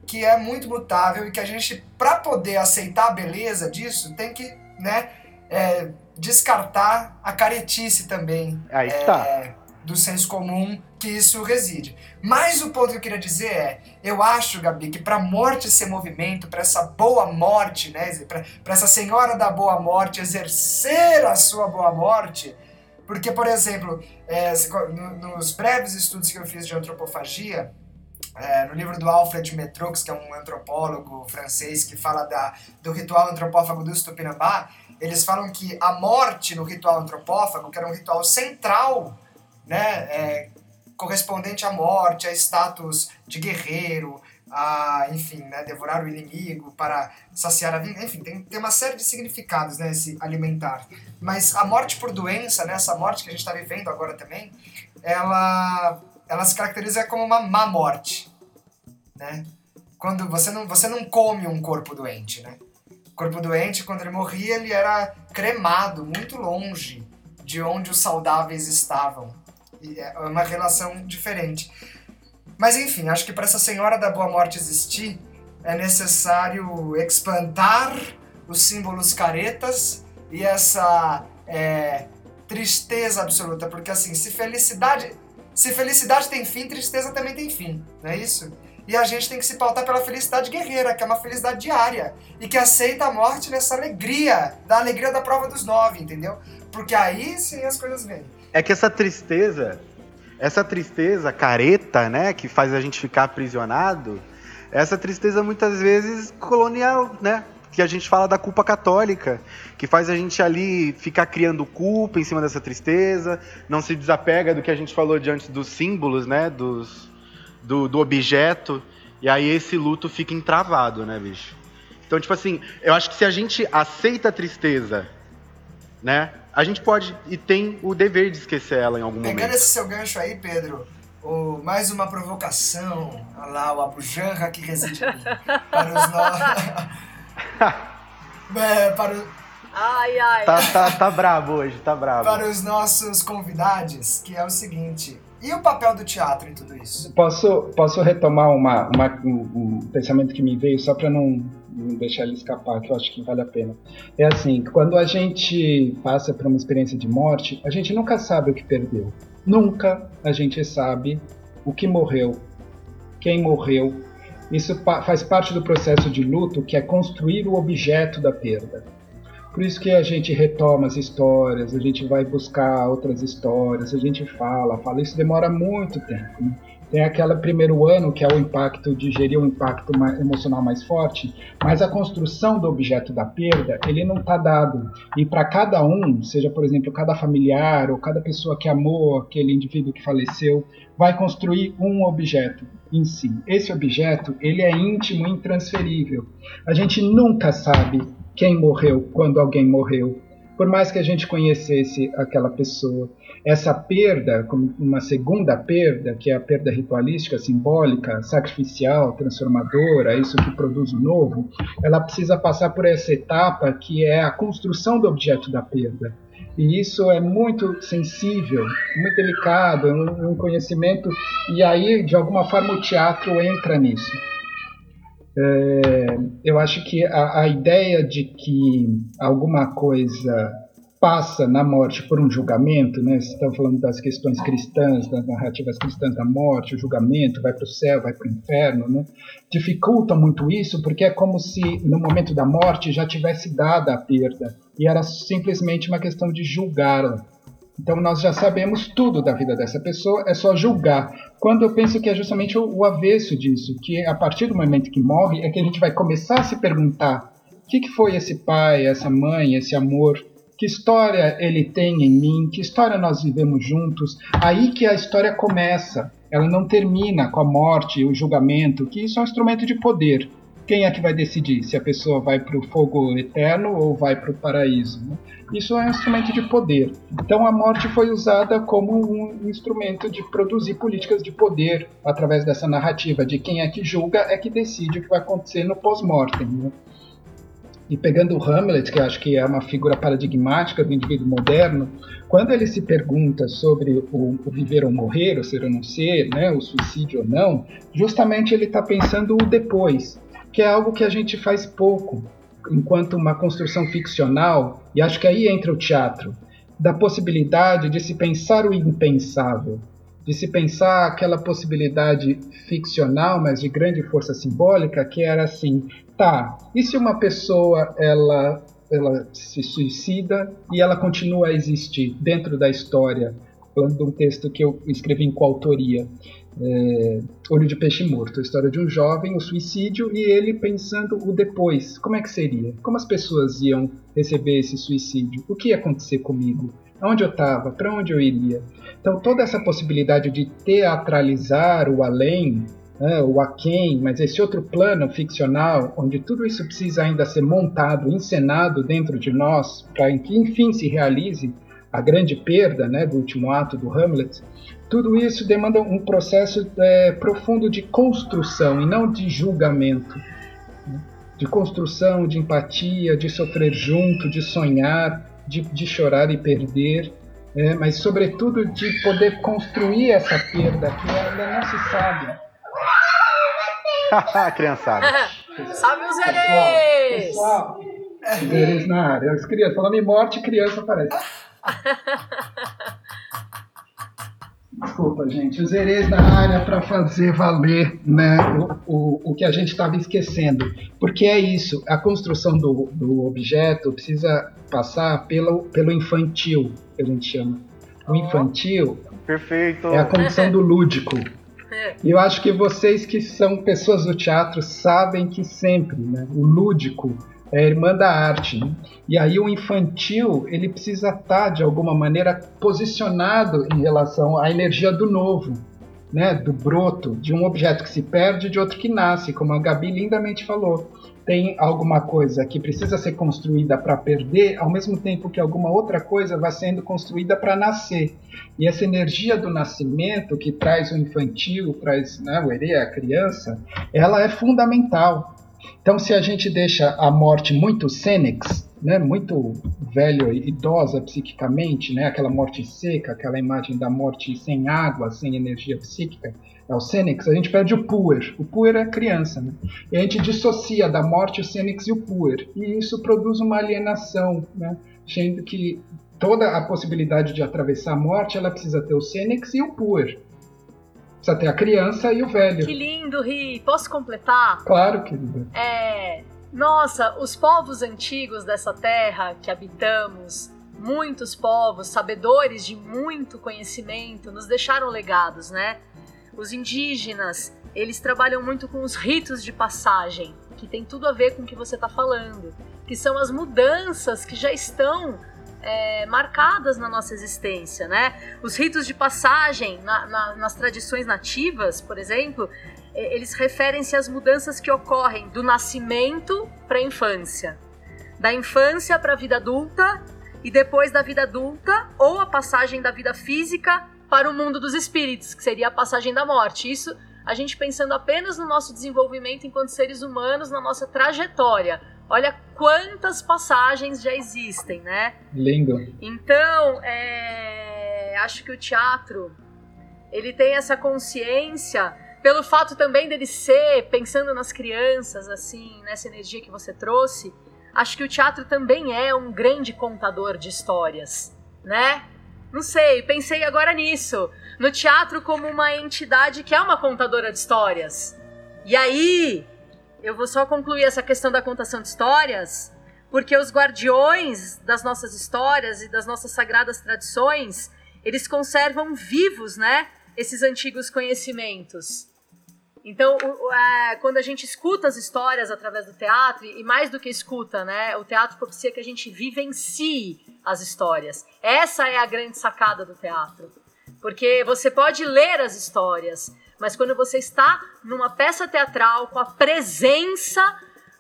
que é muito mutável e que a gente, para poder aceitar a beleza disso, tem que, né, é, descartar a caretice também Aí tá. é, do senso comum que isso reside. Mas o ponto que eu queria dizer é, eu acho, Gabi, que para morte ser movimento, para essa boa morte, né, para essa senhora da boa morte exercer a sua boa morte, porque, por exemplo, é, nos breves estudos que eu fiz de antropofagia, é, no livro do Alfred Metrux, que é um antropólogo francês que fala da, do ritual antropófago do Tupinambá, eles falam que a morte no ritual antropófago, que era um ritual central, né, é, correspondente à morte, a status de guerreiro, a, enfim, né, devorar o inimigo para saciar a vida, enfim, tem, tem uma série de significados, né, alimentar. Mas a morte por doença, né, essa morte que a gente está vivendo agora também, ela, ela se caracteriza como uma má morte, né? Quando você não, você não come um corpo doente, né? O corpo doente, quando ele morria, ele era cremado muito longe de onde os saudáveis estavam. É uma relação diferente. Mas enfim, acho que para essa senhora da boa morte existir, é necessário explantar os símbolos caretas e essa é, tristeza absoluta, porque assim, se felicidade, se felicidade tem fim, tristeza também tem fim, não é isso? E a gente tem que se pautar pela felicidade guerreira, que é uma felicidade diária, e que aceita a morte nessa alegria, da alegria da prova dos nove, entendeu? Porque aí sim as coisas vêm. É que essa tristeza, essa tristeza careta, né, que faz a gente ficar aprisionado, essa tristeza muitas vezes colonial, né? Que a gente fala da culpa católica, que faz a gente ali ficar criando culpa em cima dessa tristeza, não se desapega do que a gente falou diante dos símbolos, né? Dos, do, do objeto, e aí esse luto fica entravado, né, bicho? Então, tipo assim, eu acho que se a gente aceita a tristeza, né? A gente pode e tem o dever de esquecer ela em algum Pegando momento. esse seu gancho aí, Pedro, o, mais uma provocação, olha lá, o Abujanra que reside para os nossos... é, para, o- Ai, ai. Tá, tá, tá brabo hoje, tá brabo. para os nossos convidados, que é o seguinte, e o papel do teatro em tudo isso? Posso, posso retomar uma, uma- um, um pensamento que me veio só para não, não deixar ele escapar, que eu acho que vale a pena. É assim, quando a gente passa por uma experiência de morte, a gente nunca sabe o que perdeu. Nunca a gente sabe o que morreu, quem morreu. Isso faz parte do processo de luto, que é construir o objeto da perda. Por isso que a gente retoma as histórias, a gente vai buscar outras histórias, a gente fala, fala. Isso demora muito tempo. né? Tem aquele primeiro ano que é o impacto de gerir um impacto emocional mais forte, mas a construção do objeto da perda ele não está dado. E para cada um, seja por exemplo cada familiar ou cada pessoa que amou aquele indivíduo que faleceu, vai construir um objeto em si. Esse objeto ele é íntimo, e intransferível. A gente nunca sabe quem morreu quando alguém morreu. Por mais que a gente conhecesse aquela pessoa, essa perda, como uma segunda perda, que é a perda ritualística, simbólica, sacrificial, transformadora, isso que produz o novo, ela precisa passar por essa etapa que é a construção do objeto da perda. E isso é muito sensível, muito delicado, é um, um conhecimento, e aí, de alguma forma, o teatro entra nisso. É, eu acho que a, a ideia de que alguma coisa passa na morte por um julgamento, né? Está falando das questões cristãs, das narrativas cristãs da morte, o julgamento, vai para o céu, vai para o inferno, né? Dificulta muito isso porque é como se no momento da morte já tivesse dada a perda e era simplesmente uma questão de julgá-la. Então nós já sabemos tudo da vida dessa pessoa, é só julgar. Quando eu penso que é justamente o, o avesso disso, que a partir do momento que morre é que a gente vai começar a se perguntar: o que, que foi esse pai, essa mãe, esse amor? Que história ele tem em mim? Que história nós vivemos juntos? Aí que a história começa. Ela não termina com a morte, o julgamento, que isso é um instrumento de poder. Quem é que vai decidir se a pessoa vai para o fogo eterno ou vai para o paraíso? né? Isso é um instrumento de poder. Então a morte foi usada como um instrumento de produzir políticas de poder através dessa narrativa de quem é que julga é que decide o que vai acontecer no pós-mortem. Né? E pegando o Hamlet, que acho que é uma figura paradigmática do indivíduo moderno, quando ele se pergunta sobre o, o viver ou morrer, o ser ou não ser, né, o suicídio ou não, justamente ele está pensando o depois, que é algo que a gente faz pouco enquanto uma construção ficcional, e acho que aí entra o teatro, da possibilidade de se pensar o impensável, de se pensar aquela possibilidade ficcional, mas de grande força simbólica, que era assim, tá, e se uma pessoa ela ela se suicida e ela continua a existir dentro da história, falando de um texto que eu escrevi em coautoria, é, Olho de Peixe Morto, a história de um jovem, o suicídio, e ele pensando o depois, como é que seria? Como as pessoas iam receber esse suicídio? O que ia acontecer comigo? Onde eu estava? Para onde eu iria? Então toda essa possibilidade de teatralizar o além, né, o aquém, mas esse outro plano ficcional, onde tudo isso precisa ainda ser montado, encenado dentro de nós, para que enfim se realize a grande perda né, do último ato do Hamlet, tudo isso demanda um processo é, profundo de construção e não de julgamento. né? De construção, de empatia, de sofrer junto, de sonhar, de, de chorar e perder, é, mas sobretudo de poder construir essa perda que ainda não se sabe. Criançada. Salve os erês! Pessoal, Zerês na área. As crianças, falando em morte, criança aparece. Desculpa, gente. Os herês na área para fazer valer né, o, o, o que a gente estava esquecendo. Porque é isso, a construção do, do objeto precisa passar pelo, pelo infantil, que a gente chama. O infantil Perfeito. é a condição do lúdico. E eu acho que vocês que são pessoas do teatro sabem que sempre né, o lúdico é a irmã da arte. né? E aí o infantil ele precisa estar de alguma maneira posicionado em relação à energia do novo. né, do broto, de um objeto que se perde de outro que nasce, como a Gabi lindamente falou. Tem alguma coisa que precisa ser construída para perder, ao mesmo tempo que alguma outra coisa vai sendo construída para nascer. E essa energia do nascimento, que traz o infantil, traz né, o herê, a criança, ela é fundamental. Então, se a gente deixa a morte muito sênex, né, muito velho e idosa psiquicamente, né, aquela morte seca, aquela imagem da morte sem água, sem energia psíquica, é o Senex, a gente perde o Puer. O Puer é a criança, né? E a gente dissocia da morte o Senex e o Puer. E isso produz uma alienação, né? Sendo que toda a possibilidade de atravessar a morte, ela precisa ter o Senex e o Puer. Precisa ter a criança e o velho. Que lindo, Ri. Posso completar? Claro, querida. É. Nossa, os povos antigos dessa terra que habitamos, muitos povos, sabedores de muito conhecimento, nos deixaram legados, né? Os indígenas, eles trabalham muito com os ritos de passagem, que tem tudo a ver com o que você está falando, que são as mudanças que já estão é, marcadas na nossa existência, né? Os ritos de passagem na, na, nas tradições nativas, por exemplo, eles referem-se às mudanças que ocorrem do nascimento para a infância, da infância para a vida adulta e depois da vida adulta ou a passagem da vida física para o mundo dos espíritos, que seria a passagem da morte. Isso a gente pensando apenas no nosso desenvolvimento enquanto seres humanos, na nossa trajetória. Olha quantas passagens já existem, né? Lindo. Então, é... acho que o teatro ele tem essa consciência pelo fato também dele ser pensando nas crianças, assim, nessa energia que você trouxe. Acho que o teatro também é um grande contador de histórias, né? Não sei, pensei agora nisso. No teatro como uma entidade que é uma contadora de histórias. E aí, eu vou só concluir essa questão da contação de histórias, porque os guardiões das nossas histórias e das nossas sagradas tradições, eles conservam vivos, né, esses antigos conhecimentos. Então, é, quando a gente escuta as histórias através do teatro, e mais do que escuta, né, o teatro propicia que a gente vivencie as histórias. Essa é a grande sacada do teatro. Porque você pode ler as histórias, mas quando você está numa peça teatral com a presença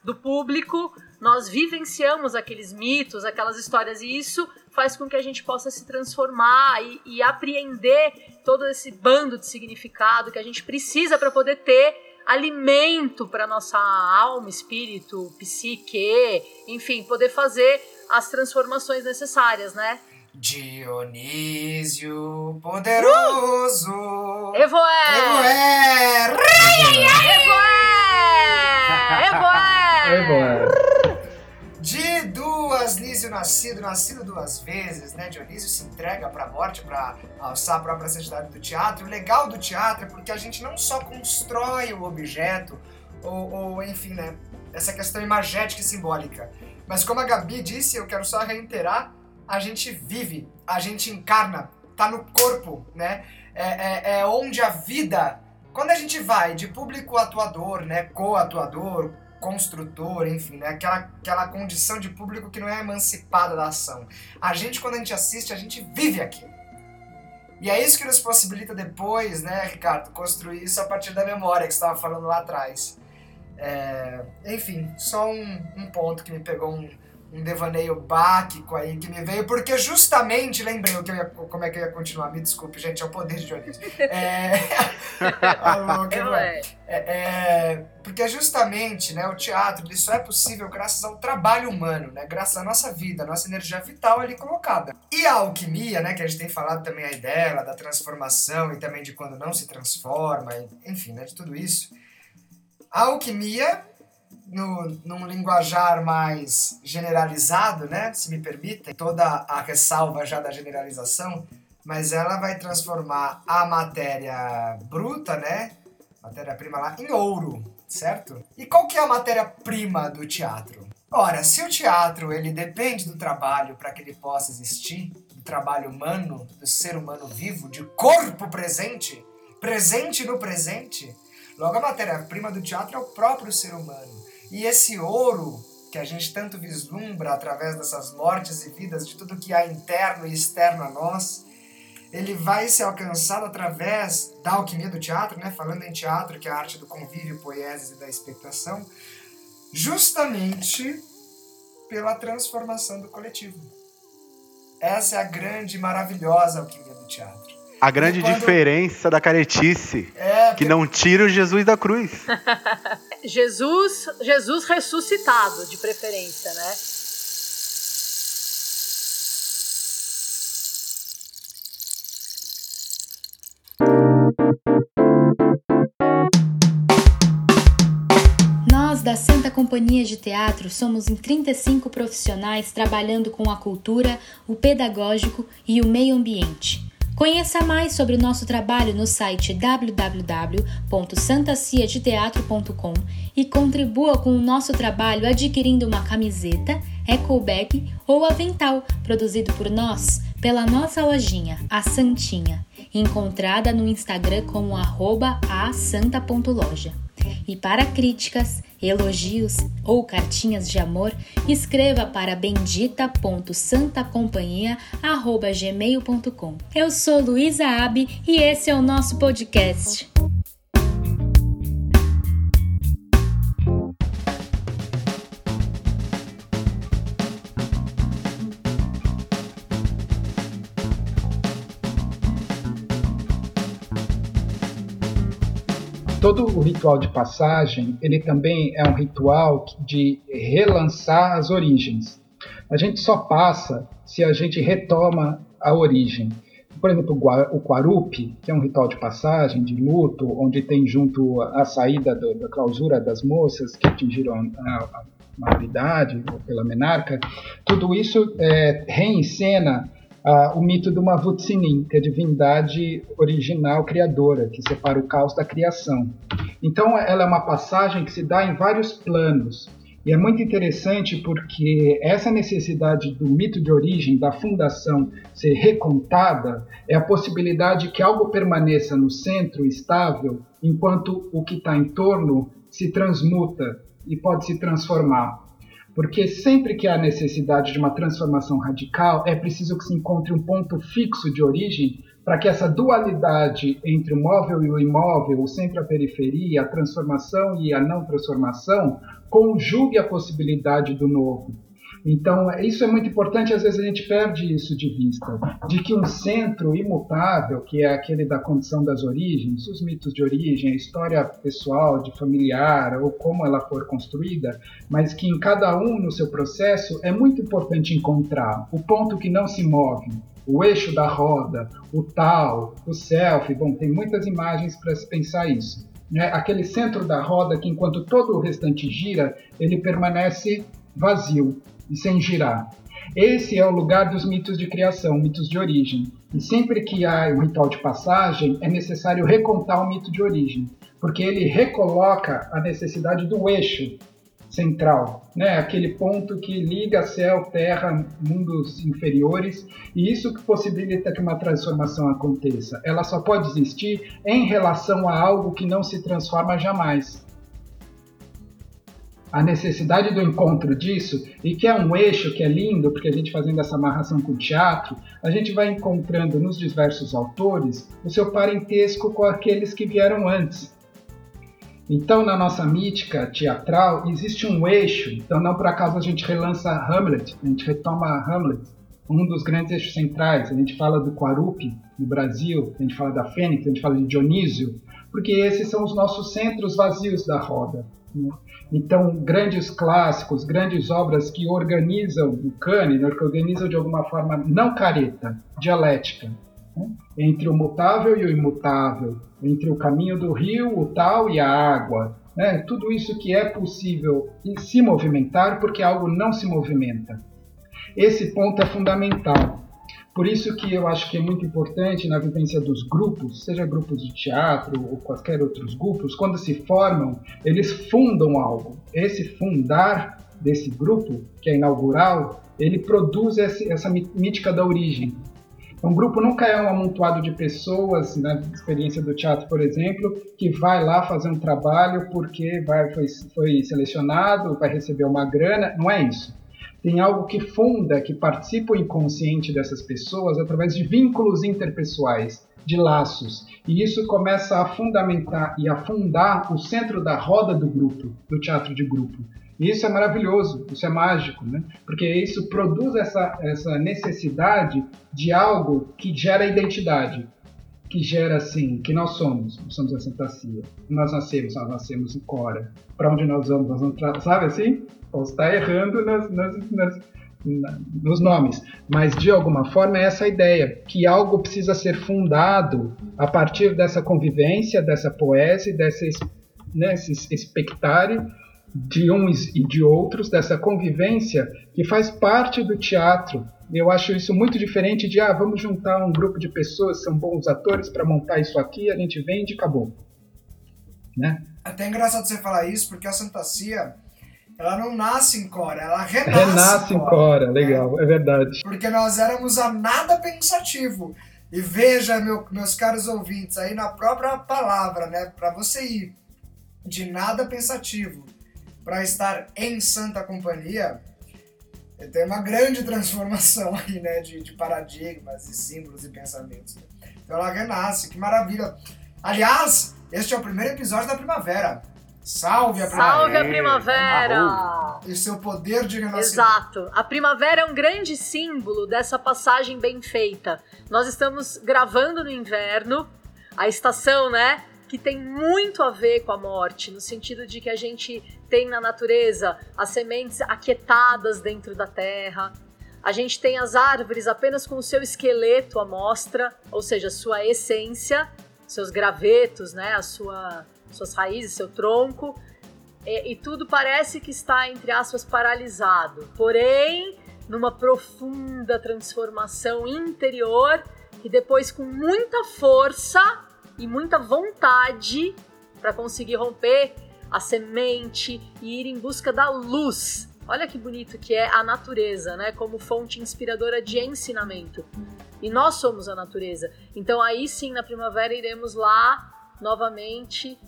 do público, nós vivenciamos aqueles mitos, aquelas histórias, e isso faz com que a gente possa se transformar e, e apreender todo esse bando de significado que a gente precisa para poder ter alimento para nossa alma, espírito, psique, enfim, poder fazer as transformações necessárias, né? Dionísio poderoso. Uh! Evoé! Evoé! Evoé! Evoé! Evoé! De duas, Nísio nascido, nascido duas vezes, né? Dionísio se entrega para a morte para alçar a própria santidade do teatro. O legal do teatro é porque a gente não só constrói o objeto, ou, ou enfim, né? Essa questão imagética e simbólica. Mas como a Gabi disse, eu quero só reiterar, a gente vive, a gente encarna, tá no corpo, né? É, é, é onde a vida, quando a gente vai de público atuador, né? Co-atuador, construtor, enfim, né? Aquela, aquela condição de público que não é emancipada da ação. A gente, quando a gente assiste, a gente vive aquilo. E é isso que nos possibilita depois, né, Ricardo, construir isso a partir da memória que você estava falando lá atrás. É, enfim, só um, um ponto que me pegou um, um devaneio báquico aí que me veio, porque justamente, lembrei o que eu ia, como é que eu ia continuar, me desculpe, gente, é o poder de Dionísio. É, Alô, que é, é, porque justamente, né, o teatro, ele só é possível graças ao trabalho humano, né, graças à nossa vida, à nossa energia vital ali colocada. E a alquimia, né, que a gente tem falado também aí dela, da transformação e também de quando não se transforma, enfim, né, de tudo isso. A alquimia no, num linguajar mais generalizado, né? Se me permitem, toda a ressalva já da generalização, mas ela vai transformar a matéria bruta, né? Matéria-prima lá, em ouro, certo? E qual que é a matéria-prima do teatro? Ora, se o teatro ele depende do trabalho para que ele possa existir, do trabalho humano, do ser humano vivo, de corpo presente, presente no presente, logo a matéria-prima do teatro é o próprio ser humano. E esse ouro que a gente tanto vislumbra através dessas mortes e vidas de tudo que há interno e externo a nós, ele vai ser alcançado através da alquimia do teatro, né? Falando em teatro, que é a arte do convívio, poieses e da expectação, justamente pela transformação do coletivo. Essa é a grande, maravilhosa alquimia do teatro. A grande quando- diferença da caretice, É, que não tira o Jesus da cruz. Jesus, Jesus ressuscitado, de preferência, né? Nós da Santa Companhia de Teatro somos em 35 profissionais trabalhando com a cultura, o pedagógico e o meio ambiente. Conheça mais sobre o nosso trabalho no site www.santaciadeteatro.com e contribua com o nosso trabalho adquirindo uma camiseta, ecobag ou avental produzido por nós pela nossa lojinha, a Santinha, encontrada no Instagram como arroba asanta.loja. E para críticas, elogios ou cartinhas de amor, escreva para bendita.santacompanhia@gmail.com. Eu sou Luísa Abe e esse é o nosso podcast. Todo o ritual de passagem, ele também é um ritual de relançar as origens. A gente só passa se a gente retoma a origem. Por exemplo, o Quarupi, que é um ritual de passagem, de luto, onde tem junto a saída do- da clausura das moças que atingiram a, a maioridade pela menarca, tudo isso é, reencena ah, o mito do Mavutsinin, que é a divindade original criadora, que separa o caos da criação. Então, ela é uma passagem que se dá em vários planos. E é muito interessante porque essa necessidade do mito de origem, da fundação, ser recontada, é a possibilidade que algo permaneça no centro estável, enquanto o que está em torno se transmuta e pode se transformar. Porque sempre que há necessidade de uma transformação radical, é preciso que se encontre um ponto fixo de origem para que essa dualidade entre o móvel e o imóvel, o centro e a periferia, a transformação e a não transformação, conjugue a possibilidade do novo. Então, isso é muito importante, às vezes a gente perde isso de vista, de que um centro imutável, que é aquele da condição das origens, os mitos de origem, a história pessoal, de familiar, ou como ela for construída, mas que em cada um no seu processo é muito importante encontrar o ponto que não se move, o eixo da roda, o tal, o self, bom, tem muitas imagens para se pensar isso. Né? Aquele centro da roda que enquanto todo o restante gira, ele permanece vazio e sem girar. Esse é o lugar dos mitos de criação, mitos de origem. E sempre que há um ritual de passagem, é necessário recontar o mito de origem, porque ele recoloca a necessidade do eixo central, né? aquele ponto que liga céu, terra, mundos inferiores, e isso que possibilita que uma transformação aconteça. Ela só pode existir em relação a algo que não se transforma jamais. A necessidade do encontro disso, e que é um eixo que é lindo, porque a gente fazendo essa amarração com o teatro, a gente vai encontrando nos diversos autores o seu parentesco com aqueles que vieram antes. Então, na nossa mítica teatral, existe um eixo. Então, não por acaso a gente relança Hamlet, a gente retoma Hamlet, um dos grandes eixos centrais. A gente fala do Quarupi, no Brasil, a gente fala da Fênix, a gente fala de Dionísio, porque esses são os nossos centros vazios da roda. Né? Então, grandes clássicos, grandes obras que organizam o cânone, que organizam de alguma forma não careta, dialética, né? entre o mutável e o imutável, entre o caminho do rio, o tal e a água. Né? Tudo isso que é possível se movimentar porque algo não se movimenta. Esse ponto é fundamental. Por isso que eu acho que é muito importante na vivência dos grupos, seja grupos de teatro ou quaisquer outros grupos, quando se formam, eles fundam algo. Esse fundar desse grupo, que é inaugural, ele produz essa mítica da origem. Um grupo nunca é um amontoado de pessoas, na experiência do teatro, por exemplo, que vai lá fazer um trabalho porque vai, foi, foi selecionado, vai receber uma grana. Não é isso. Tem algo que funda, que participa o inconsciente dessas pessoas através de vínculos interpessoais, de laços. E isso começa a fundamentar e afundar o centro da roda do grupo, do teatro de grupo. E isso é maravilhoso, isso é mágico, né? Porque isso produz essa, essa necessidade de algo que gera identidade, que gera assim, que nós somos, somos a Santa Cia. Nós nascemos, nós nascemos em Cora. Para onde nós vamos, nós vamos, sabe assim? Posso estar errando nas, nas, nas, nos nomes, mas de alguma forma é essa ideia que algo precisa ser fundado a partir dessa convivência, dessa poesia, desse, né, espectário de uns e de outros, dessa convivência que faz parte do teatro. Eu acho isso muito diferente de, ah, vamos juntar um grupo de pessoas, são bons atores para montar isso aqui, a gente vende e acabou. Né? Até é engraçado você falar isso, porque a Santa Cia, ela não nasce em Cora, ela renasce, renasce em Cora. Cora legal, né? é verdade. Porque nós éramos a nada pensativo. E veja, meu, meus caros ouvintes, aí na própria palavra, né, para você ir de nada pensativo para estar em santa companhia, tem uma grande transformação aí, né, de, de paradigmas e símbolos e pensamentos. Então ela renasce, que maravilha. Aliás, este é o primeiro episódio da primavera. Salve a primavera! Salve a primavera! E seu poder de renascimento. Exato. A primavera é um grande símbolo dessa passagem bem feita. Nós estamos gravando no inverno, a estação, né? Que tem muito a ver com a morte, no sentido de que a gente tem na natureza as sementes aquietadas dentro da terra, a gente tem as árvores apenas com o seu esqueleto à mostra, ou seja, sua essência, seus gravetos, né, a sua, suas raízes, seu tronco, e, e tudo parece que está, entre aspas, paralisado. Porém, numa profunda transformação interior, que depois, com muita força, e muita vontade para conseguir romper a semente e ir em busca da luz. Olha que bonito que é a natureza, né? Como fonte inspiradora de ensinamento. E nós somos a natureza. Então aí sim, na primavera iremos lá novamente,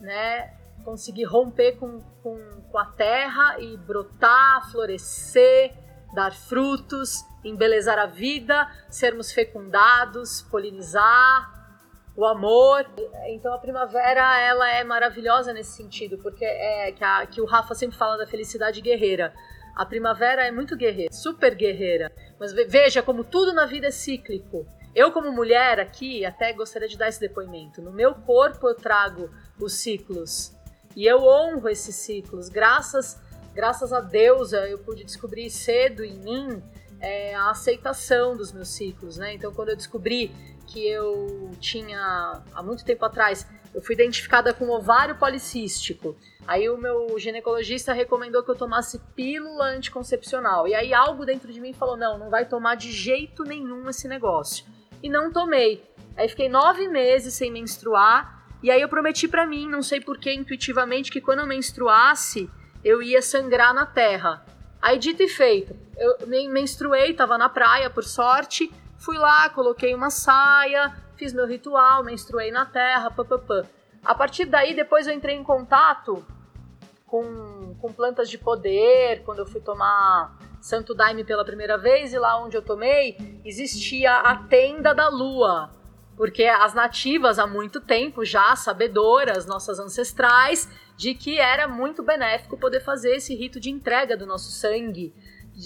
né? Conseguir romper com, com, com a terra e brotar, florescer, dar frutos, embelezar a vida, sermos fecundados, polinizar, o amor. Então a primavera ela é maravilhosa nesse sentido, porque é que, a, que o Rafa sempre fala da felicidade guerreira. A primavera é muito guerreira, super guerreira. Mas veja como tudo na vida é cíclico. Eu, como mulher aqui, até gostaria de dar esse depoimento. No meu corpo eu trago os ciclos. E eu honro esses ciclos. Graças, graças a Deus eu pude descobrir cedo em mim é, a aceitação dos meus ciclos, né? Então, quando eu descobri que eu tinha há muito tempo atrás, eu fui identificada com ovário policístico. Aí o meu ginecologista recomendou que eu tomasse pílula anticoncepcional. E aí algo dentro de mim falou: não, não vai tomar de jeito nenhum esse negócio. E não tomei. Aí fiquei nove meses sem menstruar. E aí eu prometi para mim, não sei porquê, intuitivamente, que quando eu menstruasse, eu ia sangrar na terra. Aí dito e feito, eu menstruei, tava na praia, por sorte Fui lá, coloquei uma saia, fiz meu ritual, menstruei na terra, papapã. A partir daí, depois eu entrei em contato com, com plantas de poder, quando eu fui tomar Santo Daime pela primeira vez, e lá onde eu tomei, existia a tenda da lua. Porque as nativas há muito tempo já sabedoras, nossas ancestrais, de que era muito benéfico poder fazer esse rito de entrega do nosso sangue,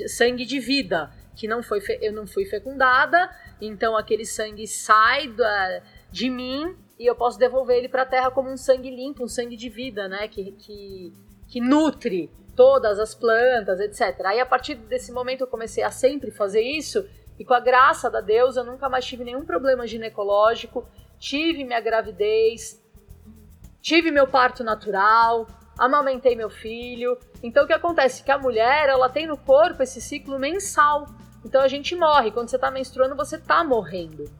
sangue de vida que não foi eu não fui fecundada, então aquele sangue sai de mim e eu posso devolver ele para a terra como um sangue limpo, um sangue de vida, né, que, que, que nutre todas as plantas, etc. Aí a partir desse momento eu comecei a sempre fazer isso e com a graça da Deus eu nunca mais tive nenhum problema ginecológico, tive minha gravidez, tive meu parto natural, amamentei meu filho. Então o que acontece? Que a mulher ela tem no corpo esse ciclo mensal. Então a gente morre. Quando você tá menstruando, você tá morrendo.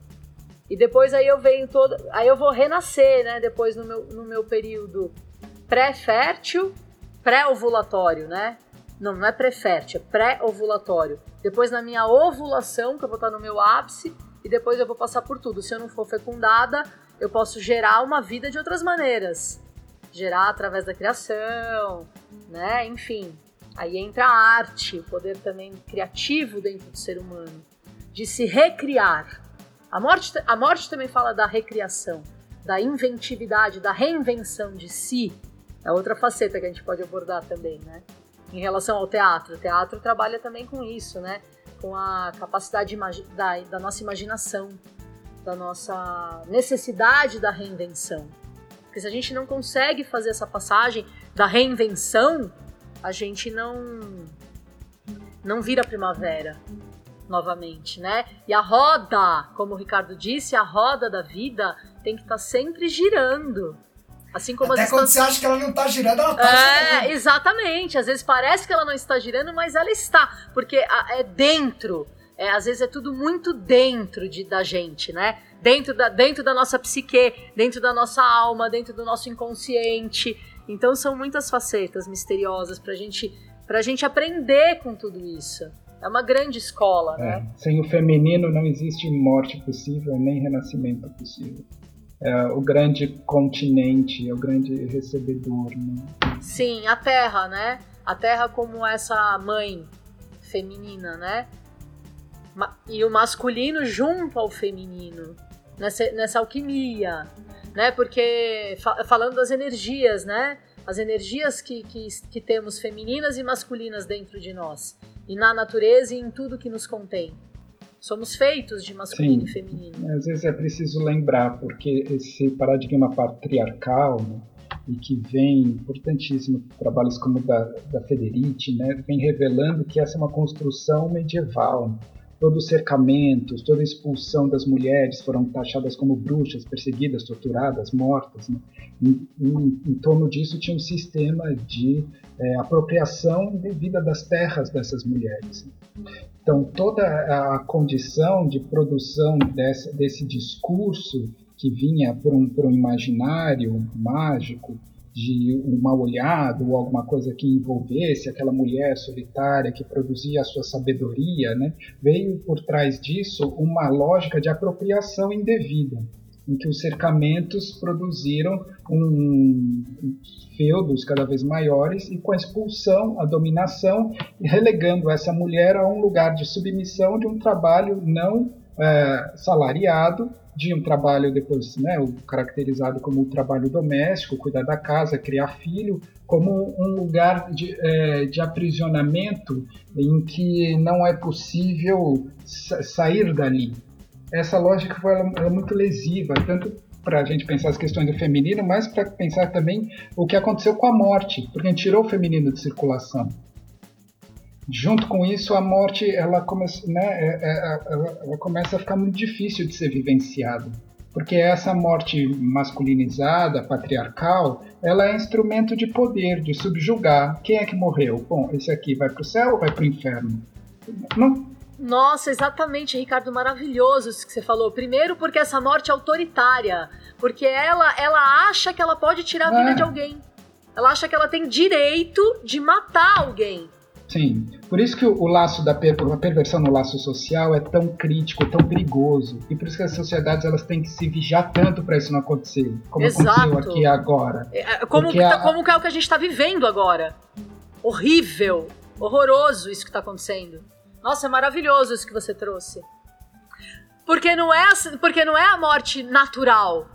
E depois aí eu venho todo. Aí eu vou renascer, né? Depois no meu, no meu período pré-fértil, pré-ovulatório, né? Não, não é pré-fértil, é pré-ovulatório. Depois na minha ovulação, que eu vou estar no meu ápice, e depois eu vou passar por tudo. Se eu não for fecundada, eu posso gerar uma vida de outras maneiras. Gerar através da criação, né? Enfim, Aí entra a arte, o poder também criativo dentro do ser humano, de se recriar. A morte, a morte também fala da recriação, da inventividade, da reinvenção de si. É outra faceta que a gente pode abordar também, né? Em relação ao teatro. O teatro trabalha também com isso, né? Com a capacidade da, da nossa imaginação, da nossa necessidade da reinvenção. Porque se a gente não consegue fazer essa passagem da reinvenção, a gente não não vira primavera novamente, né? E a roda, como o Ricardo disse, a roda da vida tem que estar tá sempre girando. Assim como Até as quando você acha que ela não está girando, ela está é, girando. Exatamente. Às vezes parece que ela não está girando, mas ela está. Porque é dentro. É, às vezes é tudo muito dentro de, da gente, né? Dentro da, dentro da nossa psique, dentro da nossa alma, dentro do nosso inconsciente. Então são muitas facetas misteriosas pra gente, pra gente aprender com tudo isso. É uma grande escola, é, né? Sem o feminino não existe morte possível, nem renascimento possível. É o grande continente, é o grande recebedor. Né? Sim, a Terra, né? A Terra como essa mãe feminina, né? E o masculino junto ao feminino, nessa, nessa alquimia, né? Porque falando das energias, né? As energias que, que, que temos femininas e masculinas dentro de nós, e na natureza e em tudo que nos contém. Somos feitos de masculino Sim. e feminino. Às vezes é preciso lembrar, porque esse paradigma patriarcal, né, e que vem, importantíssimo, trabalhos como o da, da Federici, né, vem revelando que essa é uma construção medieval todos os cercamentos, toda a expulsão das mulheres foram taxadas como bruxas, perseguidas, torturadas, mortas. Né? Em, em, em, torno disso tinha um sistema de é, apropriação devida das terras dessas mulheres. Então, toda a condição de produção dessa, desse discurso que vinha por um, por um imaginário mágico, de um mal olhado ou alguma coisa que envolvesse aquela mulher solitária que produzia a sua sabedoria, né? veio por trás disso uma lógica de apropriação indevida, em que os cercamentos produziram um, feudos cada vez maiores e com a expulsão, a dominação, relegando essa mulher a um lugar de submissão de um trabalho não é, salariado de um trabalho depois, né, caracterizado como um trabalho doméstico, cuidar da casa, criar filho, como um lugar de, é, de aprisionamento em que não é possível sair dali. Essa lógica foi ela, ela é muito lesiva, tanto para a gente pensar as questões do feminino, mas para pensar também o que aconteceu com a morte, porque a gente tirou o feminino de circulação junto com isso a morte ela começa, né, é, é, ela, ela começa a ficar muito difícil de ser vivenciada porque essa morte masculinizada, patriarcal, ela é instrumento de poder, de subjugar. Quem é que morreu? Bom, esse aqui vai para o céu ou vai para o inferno? Não. Nossa, exatamente, Ricardo, maravilhoso isso que você falou. Primeiro, porque essa morte é autoritária, porque ela, ela acha que ela pode tirar a vida é. de alguém. Ela acha que ela tem direito de matar alguém. Sim, por isso que o, o laço da per, a perversão no laço social é tão crítico, tão perigoso. E por isso que as sociedades elas têm que se vigiar tanto para isso não acontecer, como Exato. aconteceu aqui agora. É, é como, que, tá, a, como que é o que a gente está vivendo agora. Horrível, horroroso isso que está acontecendo. Nossa, é maravilhoso isso que você trouxe. Porque não é, porque não é a morte natural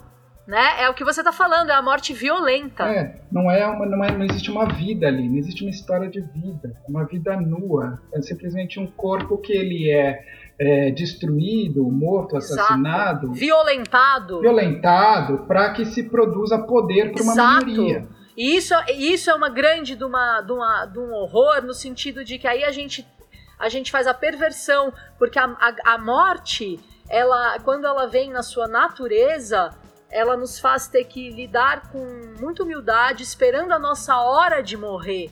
né? É o que você está falando, é a morte violenta. É, não é, uma, não é, não existe uma vida ali, não existe uma história de vida, uma vida nua, é simplesmente um corpo que ele é, é destruído, morto, assassinado, Exato. violentado, violentado, para que se produza poder para uma Exato. minoria. E isso, isso é uma grande de, uma, de, uma, de um horror no sentido de que aí a gente a gente faz a perversão, porque a, a, a morte, ela, quando ela vem na sua natureza, ela nos faz ter que lidar com muita humildade, esperando a nossa hora de morrer.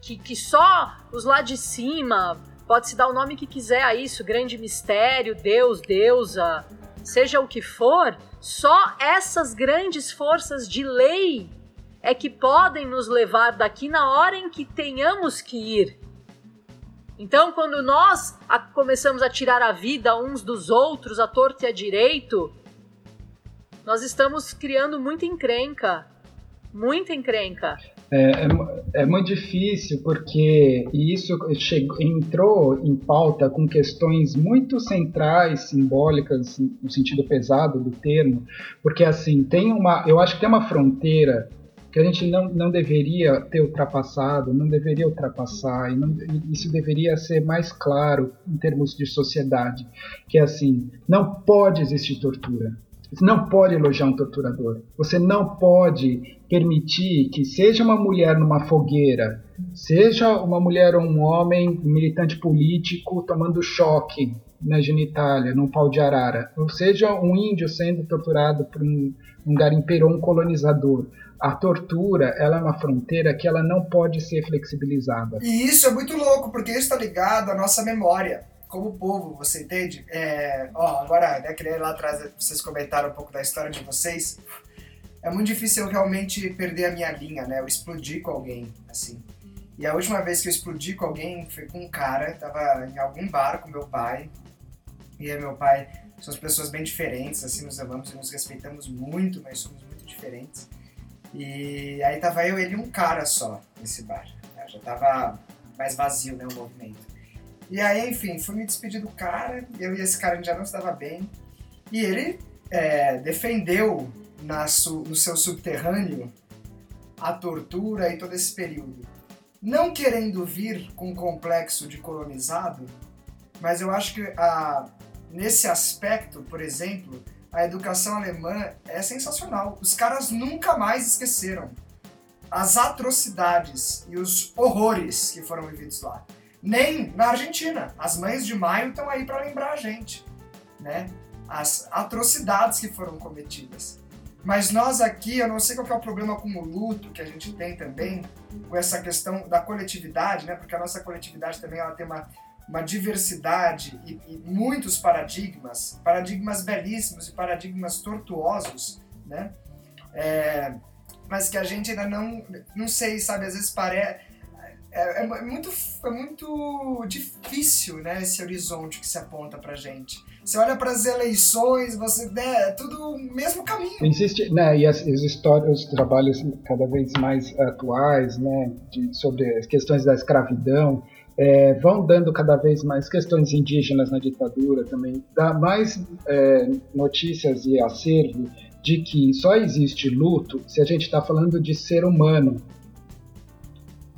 Que, que só os lá de cima, pode-se dar o nome que quiser a isso, grande mistério, Deus, deusa, seja o que for, só essas grandes forças de lei é que podem nos levar daqui na hora em que tenhamos que ir. Então, quando nós a, começamos a tirar a vida uns dos outros, a torto e a direito, nós estamos criando muita encrenca. Muita encrenca. É, é, é, muito difícil porque isso chegou, entrou em pauta com questões muito centrais, simbólicas, no sentido pesado do termo, porque assim tem uma, eu acho que tem uma fronteira que a gente não, não deveria ter ultrapassado, não deveria ultrapassar, e não, isso deveria ser mais claro em termos de sociedade, que é assim, não pode existir tortura. Você não pode elogiar um torturador. Você não pode permitir que seja uma mulher numa fogueira, seja uma mulher ou um homem militante político tomando choque na genitália, num pau de arara, ou seja um índio sendo torturado por um, um garimpeiro ou um colonizador. A tortura, ela é uma fronteira que ela não pode ser flexibilizada. E isso é muito louco, porque isso está ligado à nossa memória como povo, você entende? É, ó, agora, né, que lá atrás vocês comentaram um pouco da história de vocês, é muito difícil eu realmente perder a minha linha, né? Eu explodir com alguém, assim. E a última vez que eu explodi com alguém foi com um cara, tava em algum bar com meu pai, e aí meu pai, somos pessoas bem diferentes, assim, nos amamos e nos respeitamos muito, mas somos muito diferentes. E aí tava eu, ele e um cara só nesse bar. Né? Já tava mais vazio, né, o movimento. E aí, enfim, fui me despedir do cara, eu e esse cara já não estava bem. E ele é, defendeu na su, no seu subterrâneo a tortura e todo esse período. Não querendo vir com um complexo de colonizado, mas eu acho que a, nesse aspecto, por exemplo, a educação alemã é sensacional. Os caras nunca mais esqueceram as atrocidades e os horrores que foram vividos lá nem na Argentina. As mães de maio estão aí para lembrar a gente, né? As atrocidades que foram cometidas. Mas nós aqui, eu não sei qual é o problema com o luto que a gente tem também, com essa questão da coletividade, né? Porque a nossa coletividade também ela tem uma, uma diversidade e, e muitos paradigmas, paradigmas belíssimos e paradigmas tortuosos, né? É, mas que a gente ainda não, não sei, sabe? Às vezes parece é, é, muito, é muito difícil, né, esse horizonte que se aponta pra gente. Você olha para as eleições, você né, é tudo o mesmo caminho. Existe, né, e as, as histórias, os trabalhos cada vez mais atuais, né, de, sobre as questões da escravidão, é, vão dando cada vez mais questões indígenas na ditadura também, dá mais é, notícias e acervo de que só existe luto se a gente está falando de ser humano,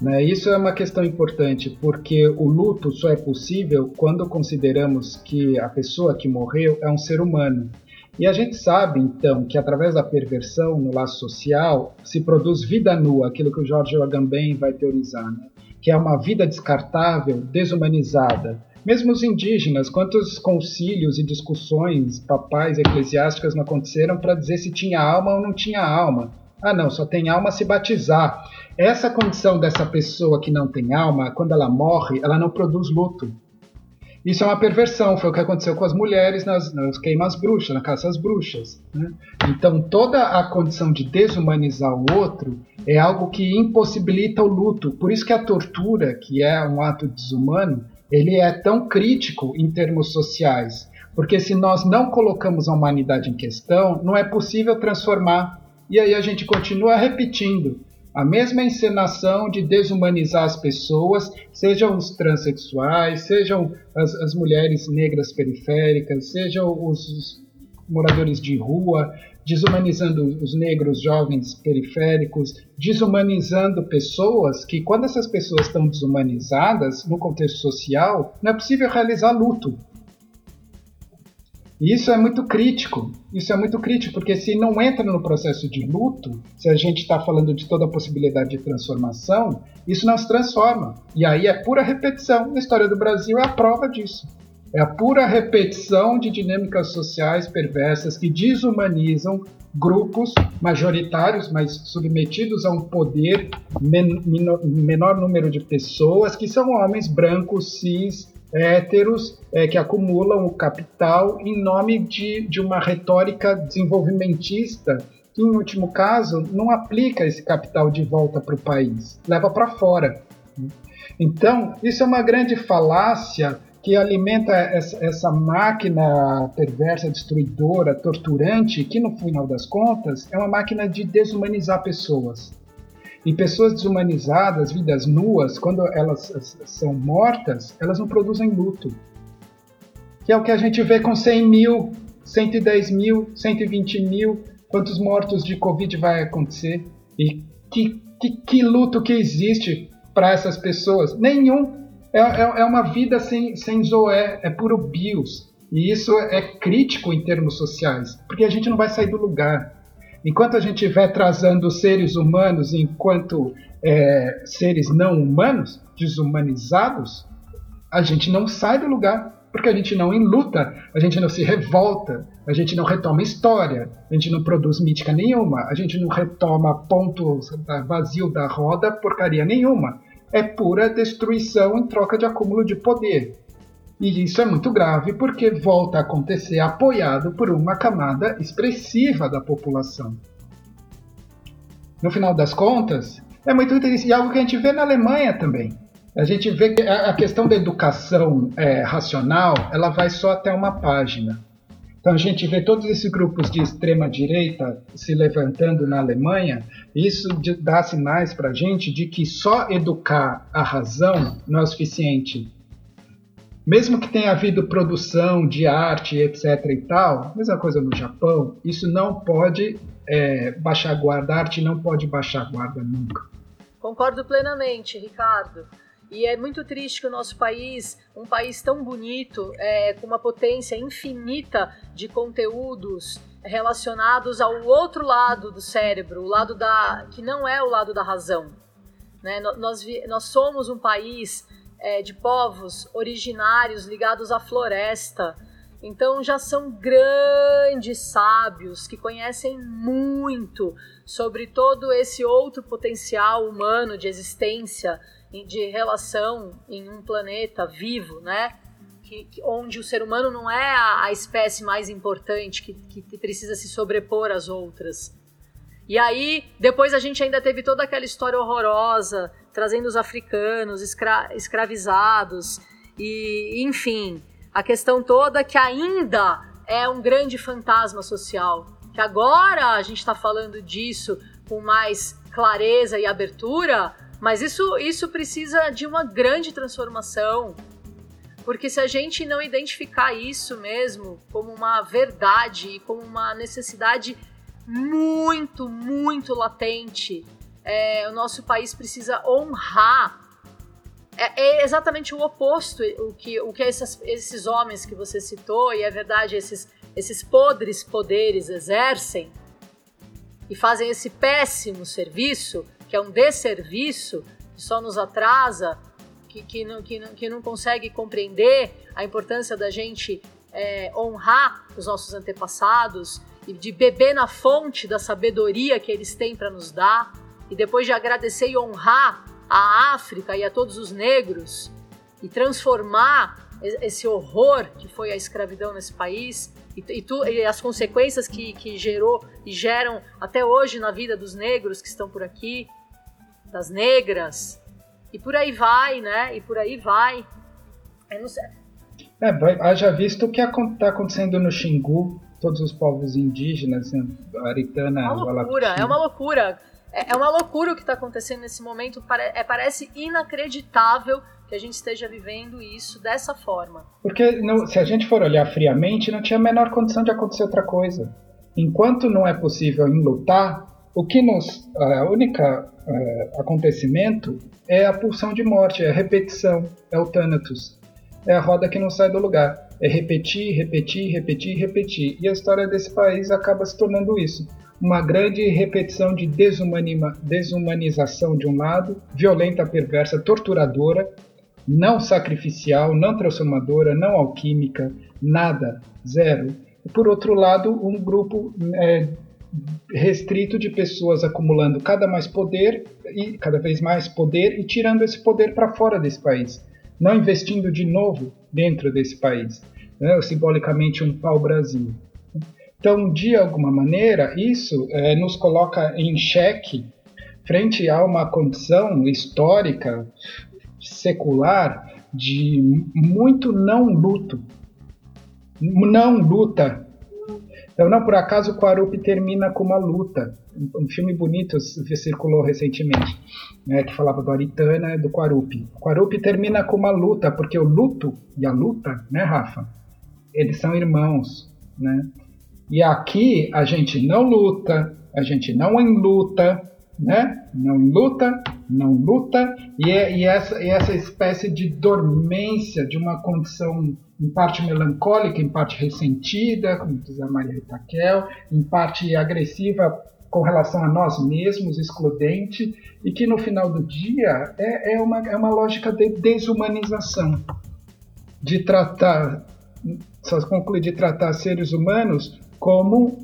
né? Isso é uma questão importante, porque o luto só é possível quando consideramos que a pessoa que morreu é um ser humano. E a gente sabe, então, que através da perversão no laço social se produz vida nua, aquilo que o Jorge Agamben vai teorizar, né? que é uma vida descartável, desumanizada. Mesmo os indígenas, quantos concílios e discussões papais eclesiásticas não aconteceram para dizer se tinha alma ou não tinha alma? Ah, não, só tem alma se batizar. Essa condição dessa pessoa que não tem alma, quando ela morre, ela não produz luto. Isso é uma perversão, foi o que aconteceu com as mulheres nas, nas queimas bruxas, na caça às bruxas. Né? Então, toda a condição de desumanizar o outro é algo que impossibilita o luto. Por isso que a tortura, que é um ato desumano, ele é tão crítico em termos sociais. Porque se nós não colocamos a humanidade em questão, não é possível transformar. E aí a gente continua repetindo a mesma encenação de desumanizar as pessoas, sejam os transexuais, sejam as, as mulheres negras periféricas, sejam os, moradores de rua, desumanizando os negros jovens periféricos, desumanizando pessoas que, quando essas pessoas estão desumanizadas no contexto social, não é possível realizar luto. E isso é muito crítico. Isso é muito crítico, porque se não entra no processo de luto, se a gente está falando de toda a possibilidade de transformação, isso não se transforma. E aí é pura repetição. A história do Brasil é a prova disso. É a pura repetição de dinâmicas sociais perversas que desumanizam grupos majoritários, mas submetidos a um poder men menor número de pessoas, que são homens brancos, cis, héteros é, que acumulam o capital em nome de, de uma retórica desenvolvimentista que, em último caso, não aplica esse capital de volta para o país, leva para fora. Então, isso é uma grande falácia que alimenta essa, máquina perversa, destruidora, torturante, que no final das contas é uma máquina de desumanizar pessoas. E pessoas desumanizadas, vidas nuas, quando elas são mortas, elas não produzem luto. Que é o que a gente vê com 100 mil, 110 mil, 120 mil, quantos mortos de Covid vai acontecer. E que, que, que luto que existe para essas pessoas? Nenhum é, é, é uma vida sem, sem zoé, é puro bios. E isso é crítico em termos sociais, porque a gente não vai sair do lugar. Enquanto a gente estiver trazendo seres humanos enquanto é, seres não humanos, desumanizados, a gente não sai do lugar, porque a gente não enluta, a gente não se revolta, a gente não retoma história, a gente não produz mítica nenhuma, a gente não retoma ponto vazio da roda, porcaria nenhuma é pura destruição em troca de acúmulo de poder. E isso é muito grave porque volta a acontecer apoiado por uma camada expressiva da população. No final das contas, é muito interessante, e algo que a gente vê na Alemanha também. A gente vê que a questão da educação é, racional, ela vai só até uma página. Então a gente vê todos esses grupos de extrema direita se levantando na Alemanha, isso dá sinais para a gente de que só educar a razão não é o suficiente. Mesmo que tenha havido produção de arte, etc. e tal, mesma coisa no Japão, isso não pode é, baixar guarda, a arte não pode baixar guarda nunca. Concordo plenamente, Ricardo. E é muito triste que o nosso país, um país tão bonito, é, com uma potência infinita de conteúdos relacionados ao outro lado do cérebro, o lado da que não é o lado da razão. Né? Nós, nós somos um país é, de povos originários ligados à floresta. Então já são grandes sábios que conhecem muito sobre todo esse outro potencial humano de existência de relação em um planeta vivo, né? Que, onde o ser humano não é a, a espécie mais importante que, que, precisa se sobrepor às outras. E aí, depois a gente ainda teve toda aquela história horrorosa, trazendo os africanos escra escravizados, e enfim, a questão toda que ainda é um grande fantasma social. Que agora a gente está falando disso com mais clareza e abertura, mas isso, isso precisa de uma grande transformação, porque se a gente não identificar isso mesmo como uma verdade e como uma necessidade muito, muito latente, é, o nosso país precisa honrar. É, é, exatamente o oposto o que, o que esses, esses homens que você citou, e é verdade, esses, esses podres poderes exercem e fazem esse péssimo serviço que é um desserviço, que só nos atrasa, que, que, não, que, não, que não consegue compreender a importância da gente é, honrar os nossos antepassados e de beber na fonte da sabedoria que eles têm para nos dar, e depois de agradecer e honrar a África e a todos os negros e transformar esse horror que foi a escravidão nesse país e, e, tu, e as consequências que, que gerou e geram até hoje na vida dos negros que estão por aqui, das negras, e por aí vai, né? E por aí vai. Eu não sei. É, haja visto o que está acontecendo no Xingu, todos os povos indígenas, né? Aritana, é uma loucura, é uma loucura. É, é uma loucura o que está acontecendo nesse momento. É, parece inacreditável que a gente esteja vivendo isso dessa forma. Porque não, se a gente for olhar friamente, não tinha a menor condição de acontecer outra coisa. Enquanto não é possível lutar, o que nos. A única uh, acontecimento é a pulsão de morte, é a repetição, é o Thanatos. É a roda que não sai do lugar. É repetir, repetir, repetir, repetir. E a história desse país acaba se tornando isso. Uma grande repetição de desumanização de um lado, violenta, perversa, torturadora, não sacrificial, não transformadora, não alquímica, nada, zero. E por outro lado, um grupo é, restrito de pessoas acumulando cada mais poder e cada vez mais poder e tirando esse poder para fora desse país, não investindo de novo dentro desse país, né? simbolicamente um pau-brasil. Então, de alguma maneira, isso é, nos coloca em xeque frente a uma condição histórica secular de muito não luto. Não luta. Então, não por acaso o Quarupi termina com uma luta. Um filme bonito circulou recentemente, né, que falava do Aritana e do Quarupi. O Quarupi termina com uma luta, porque o luto e a luta, né, Rafa? Eles são irmãos, né? E aqui a gente não luta, a gente não enluta, né? Não luta, não luta, e, é, e, essa, e essa espécie de dormência, de uma condição em parte melancólica, em parte ressentida, como diz a Maria Itaquel, em parte agressiva com relação a nós mesmos, excludente, e que no final do dia é, é, uma, é uma lógica de desumanização, de tratar, só concluir, de tratar seres humanos como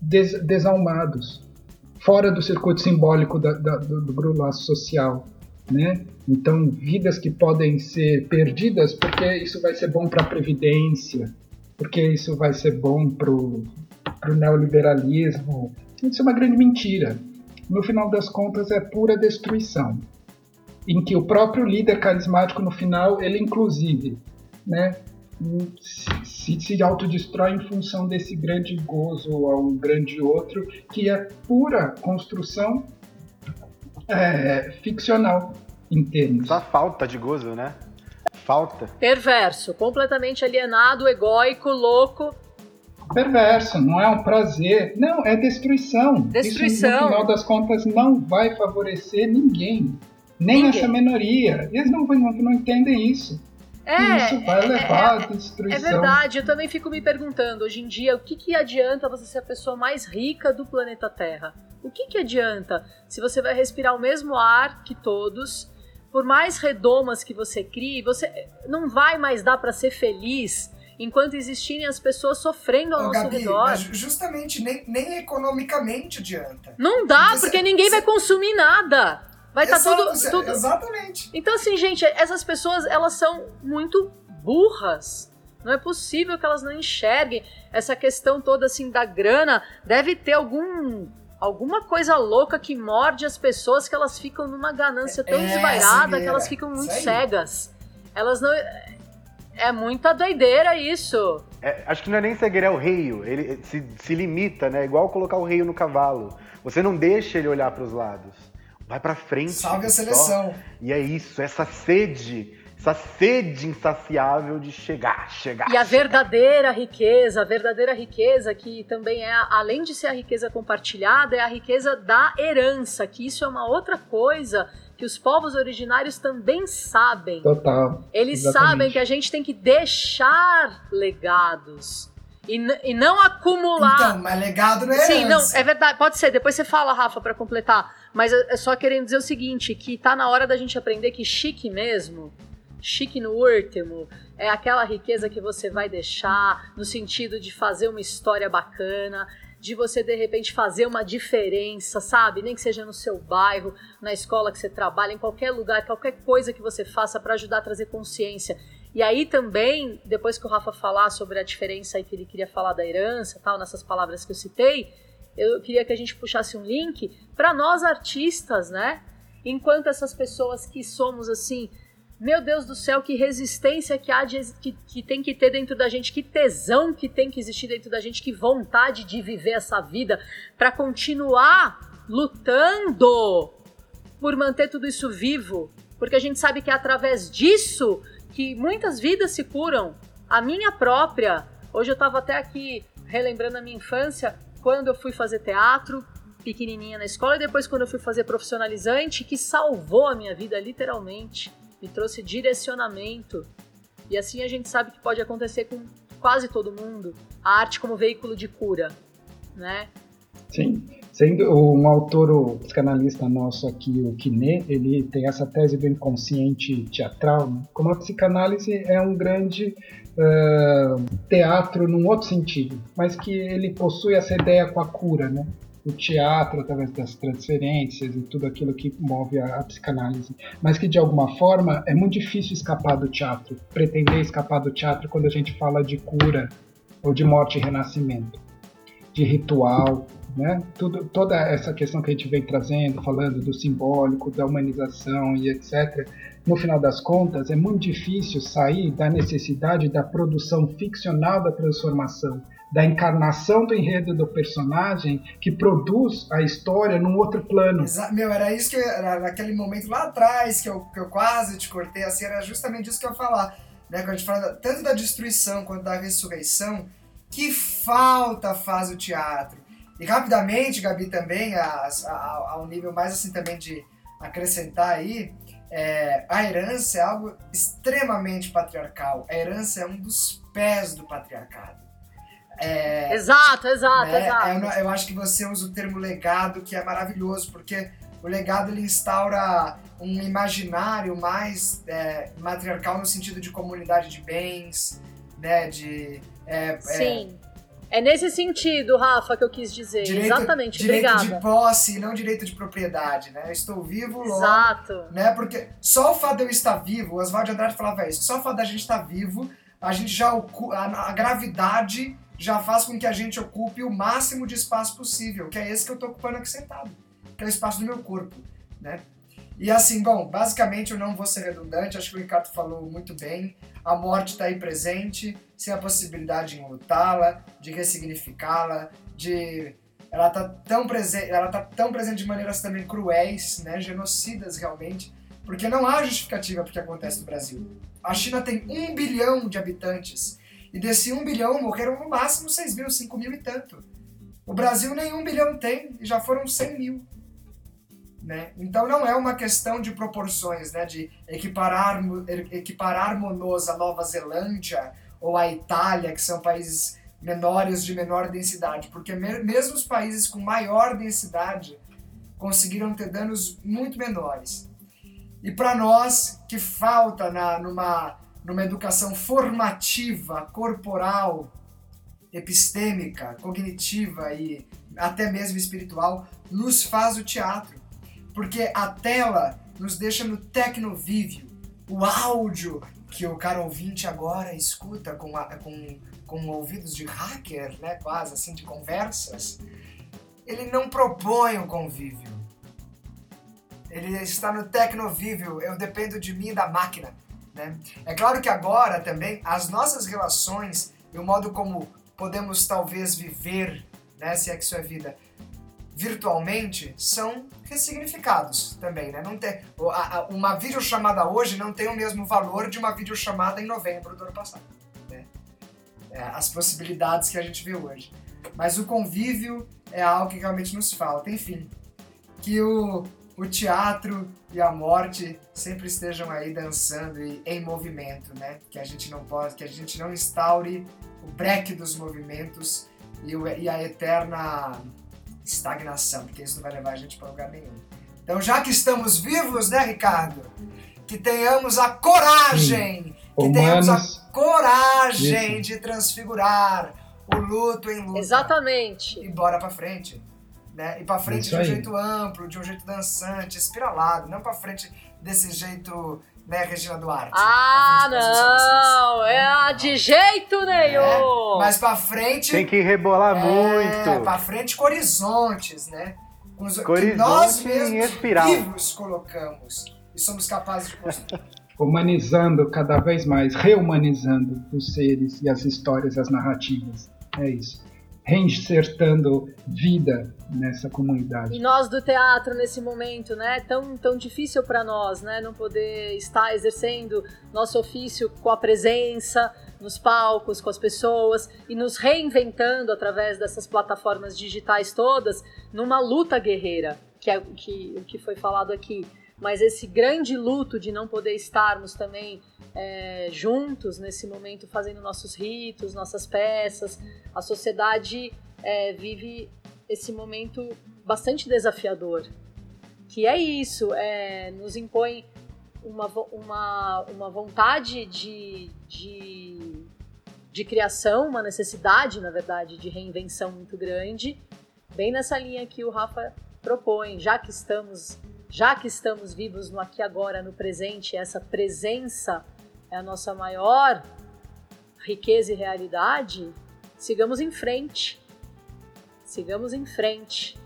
des, desalmados, fora do circuito simbólico da, da, do, do laço social. Né? Então, vidas que podem ser perdidas porque isso vai ser bom para a Previdência, porque isso vai ser bom para o neoliberalismo. Isso é uma grande mentira. No final das contas, é pura destruição. Em que o próprio líder carismático, no final, ele inclusive né, se, se autodestrói em função desse grande gozo a um grande outro, que é pura construção é, ficcional em termos. Só falta de gozo, né? Falta. Perverso, completamente alienado, egóico, louco. Perverso, não é um prazer. Não, é destruição. Destruição. Isso, no final das contas, não vai favorecer ninguém. Nem ninguém. essa minoria. Eles não, não, não entendem isso. É, isso vai é, levar é, à destruição. É verdade, eu também fico me perguntando, hoje em dia, o que, que adianta você ser a pessoa mais rica do planeta Terra? O que, que adianta se você vai respirar o mesmo ar que todos, por mais redomas que você crie, você não vai mais dar para ser feliz enquanto existirem as pessoas sofrendo ao Ô, nosso Gabi, redor. Mas justamente nem, nem economicamente adianta. Não dá, porque, porque ninguém vai consumir nada. Vai estar tá tudo, tudo. Exatamente. Então, assim, gente, essas pessoas, elas são muito burras. Não é possível que elas não enxerguem essa questão toda, assim, da grana. Deve ter algum alguma coisa louca que morde as pessoas que elas ficam numa ganância tão é, desvairada que elas ficam muito cegas. Elas não. É muita doideira isso. É, acho que não é nem cegueira, é o reio. Ele se, se limita, né? Igual colocar o reio no cavalo. Você não deixa ele olhar para os lados. Vai para frente. Salve a seleção. Só. E é isso, essa sede, essa sede insaciável de chegar, chegar. E a chegar. verdadeira riqueza, a verdadeira riqueza que também é, além de ser a riqueza compartilhada, é a riqueza da herança, que isso é uma outra coisa que os povos originários também sabem. Total. Eles exatamente. sabem que a gente tem que deixar legados. E, e não acumular. Então, mas legado não é Sim, não, é verdade. Pode ser. Depois você fala, Rafa, para completar. Mas é só querendo dizer o seguinte: que tá na hora da gente aprender que chique mesmo, chique no último, é aquela riqueza que você vai deixar no sentido de fazer uma história bacana, de você de repente fazer uma diferença, sabe? Nem que seja no seu bairro, na escola que você trabalha, em qualquer lugar, qualquer coisa que você faça para ajudar a trazer consciência. E aí também, depois que o Rafa falar sobre a diferença aí que ele queria falar da herança, tal, nessas palavras que eu citei, eu queria que a gente puxasse um link para nós artistas, né? Enquanto essas pessoas que somos assim, meu Deus do céu, que resistência que há de, que, que tem que ter dentro da gente, que tesão que tem que existir dentro da gente, que vontade de viver essa vida para continuar lutando por manter tudo isso vivo, porque a gente sabe que é através disso que muitas vidas se curam. A minha própria. Hoje eu estava até aqui relembrando a minha infância, quando eu fui fazer teatro, pequenininha na escola, e depois quando eu fui fazer profissionalizante, que salvou a minha vida literalmente, me trouxe direcionamento. E assim a gente sabe que pode acontecer com quase todo mundo. A arte como veículo de cura, né? Sim. Sendo um autor, o psicanalista nosso aqui, o Kiné, ele tem essa tese do inconsciente teatral, como a psicanálise é um grande uh, teatro num outro sentido, mas que ele possui essa ideia com a cura, né? o teatro através das transferências e tudo aquilo que move a, a, psicanálise, mas que de alguma forma é muito difícil escapar do teatro, pretender escapar do teatro quando a gente fala de cura ou de morte e renascimento, de ritual, né? Tudo, toda essa questão que a gente vem trazendo, falando do simbólico, da humanização e etc., no final das contas, é muito difícil sair da necessidade da produção ficcional da transformação, da encarnação do enredo do personagem que produz a história num outro plano. Exa meu, era isso que eu, era naquele momento lá atrás que eu, que eu quase te cortei, assim, era justamente isso que eu ia falar. Né? Quando a gente fala tanto da destruição quanto da ressurreição, que falta faz o teatro. E rapidamente, Gabi, também, a, a, a um nível mais assim também de acrescentar aí, é, a herança é algo extremamente patriarcal. A herança é um dos pés do patriarcado. É, exato, exato, né, exato. Eu, eu, acho que você usa o termo legado, que é maravilhoso, porque o legado ele instaura um imaginário mais é, matriarcal no sentido de comunidade de bens, né, de... É, Sim. É nesse sentido, Rafa, que eu quis dizer. Direito, Exatamente, direito obrigada. de posse, não direito de propriedade, né? Eu estou vivo logo. Exato. Né? Porque só o fato de eu estar vivo, o Oswald Andrade falava isso, só o fato da gente estar vivo, a gente já a, a gravidade já faz com que a gente ocupe o máximo de espaço possível, que é esse que eu estou ocupando aqui sentado, que é o espaço do meu corpo, né? E assim, bom, basicamente eu não vou ser redundante, acho que o Ricardo falou muito bem. A morte está aí presente, sem a possibilidade de enlutá-la, de ressignificá-la, de ela tá tão presente, ela tá tão presente de maneiras também cruéis, né, genocidas realmente, porque não há justificativa para o que acontece no Brasil. A China tem um bilhão de habitantes e desse um bilhão morreram no máximo 6 mil, 5 mil e tanto. O Brasil nem um bilhão tem e já foram 100 mil. Né? Então não é uma questão de proporções, né? de equiparar, equipararmos a Nova Zelândia ou a Itália, que são países menores de menor densidade, porque mesmo os países com maior densidade conseguiram ter danos muito menores. E para nós, que falta na, numa, numa educação formativa, corporal, epistêmica, cognitiva e até mesmo espiritual, nos faz o teatro porque a tela nos deixa no tecnovívio. O áudio que o cara ouvinte agora escuta com, a, com, com ouvidos de hacker, né, quase assim, de conversas, ele não propõe o convívio. Ele está no tecnovívio, eu dependo de mim e da máquina. Né? É claro que agora também as nossas relações e o modo como podemos talvez viver, né, se é que isso é vida, virtualmente são ressignificados também, né? Não tem, uma videochamada hoje não tem o mesmo valor de uma videochamada em novembro do ano passado. Né? É, as possibilidades que a gente vê hoje. Mas o convívio é algo que realmente nos falta. Enfim, que o, o teatro e a morte sempre estejam aí dançando e em movimento, né? Que a gente não pode, que a gente não instaure o breque dos movimentos e, o, e a eterna estagnação, porque isso não vai levar a gente para lugar nenhum. Então, já que estamos vivos, né, Ricardo? Que tenhamos a coragem, Sim. que Humanos, tenhamos a coragem isso. de transfigurar o luto em luta. Exatamente. E bora para frente. Né? E para frente isso de um aí. jeito amplo, de um jeito dançante, espiralado, não para frente desse jeito né, Regina Duarte? Ah, não! É de jeito nenhum! É, mas pra frente. Tem que rebolar é, muito! Pra frente com horizontes, né? Com os, que nós mesmos vivos colocamos e somos capazes de construir. Humanizando cada vez mais, reumanizando os seres e as histórias, as narrativas. É isso reinsertando vida nessa comunidade. E nós do teatro nesse momento, né, tão tão difícil para nós, né, não poder estar exercendo nosso ofício com a presença nos palcos, com as pessoas e nos reinventando através dessas plataformas digitais todas, numa luta guerreira, que é que o que foi falado aqui mas esse grande luto de não poder estarmos também é, juntos nesse momento fazendo nossos ritos, nossas peças, a sociedade é, vive esse momento bastante desafiador, que é isso, é, nos impõe uma, uma, uma vontade de, de, de criação, uma necessidade, na verdade, de reinvenção muito grande, bem nessa linha que o Rafa propõe, já que estamos já que estamos vivos no aqui agora, no presente, essa presença é a nossa maior riqueza e realidade, sigamos em frente. Sigamos em frente.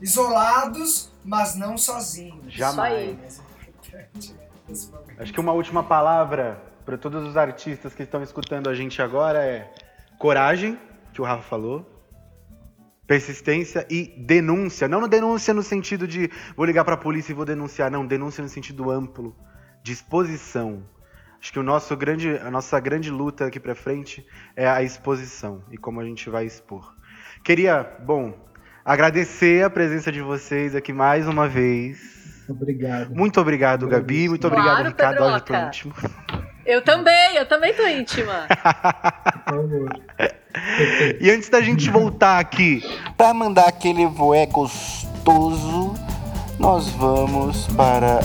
Isolados, mas não sozinhos. Jamais. Acho que uma última palavra para todos os artistas que estão escutando a gente agora é coragem, que o Rafa falou, persistência e denúncia. Não denúncia no sentido de vou ligar para a polícia e vou denunciar, não, denúncia no sentido amplo, disposição. Acho que o nosso grande, a nossa grande luta aqui para frente é a exposição e como a gente vai expor. Queria, bom, agradecer a presença de vocês aqui mais uma vez. Obrigado. Muito obrigado, Gabi. Muito Claro, obrigado, Ricardo. Olha, tô Pedroca. Eu também, eu também tô íntima. E antes da gente voltar aqui para mandar aquele voé gostoso, nós vamos para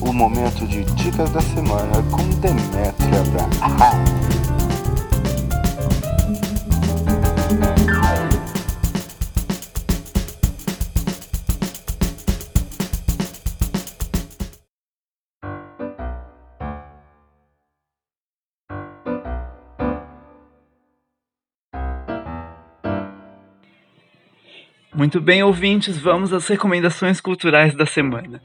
o momento de dicas da semana com Demetria Abraham. Muito bem, ouvintes, vamos às recomendações culturais da semana.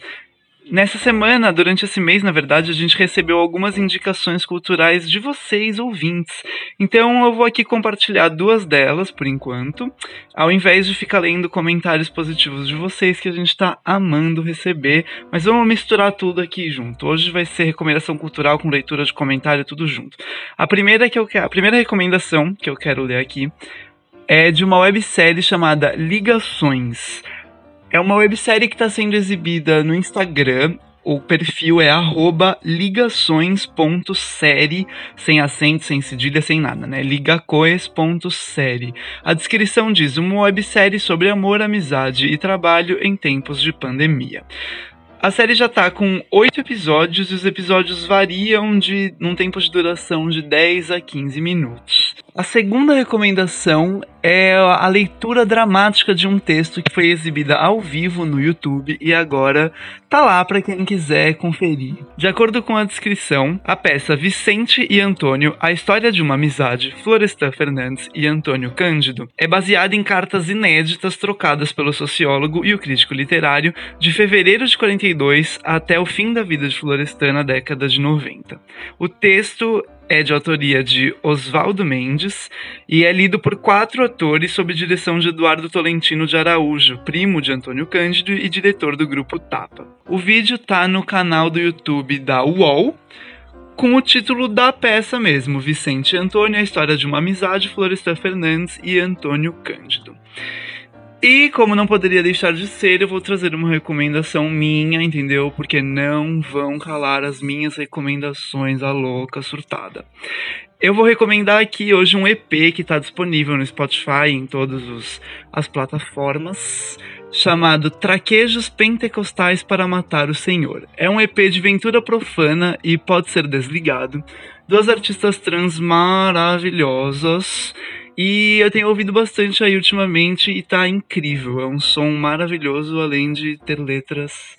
Nessa semana, durante esse mês, na verdade, a gente recebeu algumas indicações culturais de vocês, ouvintes. Então eu vou aqui compartilhar duas delas, por enquanto, ao invés de ficar lendo comentários positivos de vocês, que a gente tá amando receber. Mas vamos misturar tudo aqui junto. Hoje vai ser recomendação cultural com leitura de comentário, tudo junto. A primeira, que eu a primeira recomendação que eu quero ler aqui é de uma websérie chamada Ligações. É uma websérie que está sendo exibida no Instagram. O perfil é ligações.série, sem acento, sem cedilha, sem nada, né? ligacoes.série. A descrição diz uma websérie sobre amor, amizade e trabalho em tempos de pandemia. A série já tá com oito episódios e os episódios variam de num tempo de duração de 10 a 15 minutos. A segunda recomendação é a leitura dramática de um texto que foi exibida ao vivo no YouTube e agora tá lá para quem quiser conferir. De acordo com a descrição, a peça Vicente e Antônio, a história de uma amizade, Florestan Fernandes e Antônio Cândido, é baseada em cartas inéditas trocadas pelo sociólogo e o crítico literário de fevereiro de 42 até o fim da vida de Florestan na década de 90. O texto é de autoria de Oswaldo Mendes e é lido por quatro atores sob direção de Eduardo Tolentino de Araújo, primo de Antônio Cândido e diretor do grupo Tapa. O vídeo tá no canal do YouTube da UOL, com o título da peça mesmo, Vicente e Antônio, a história de uma amizade, Florestan Fernandes e Antônio Cândido. E como não poderia deixar de ser, eu vou trazer uma recomendação minha, entendeu? Porque não vão calar as minhas recomendações a louca surtada. Eu vou recomendar aqui hoje um EP que está disponível no Spotify em todas os- as plataformas, chamado Traquejos Pentecostais para Matar o Senhor. É um EP de ventura profana e pode ser desligado. Duas artistas trans maravilhosas. E eu tenho ouvido bastante aí ultimamente e tá incrível. É um som maravilhoso, além de ter letras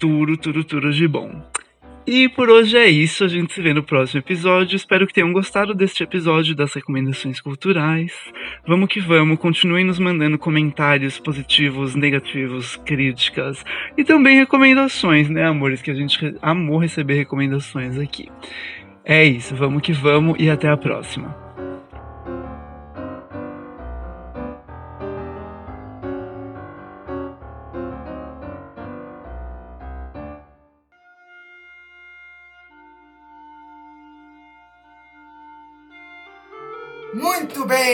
turo, turo, turo de bom. E por hoje é isso, a gente se vê no próximo episódio. Espero que tenham gostado deste episódio das recomendações culturais. Vamos que vamos, continuem nos mandando comentários positivos, negativos, críticas e também recomendações, né, amores? Que a gente re- amou receber recomendações aqui. É isso, vamos que vamos e até a próxima.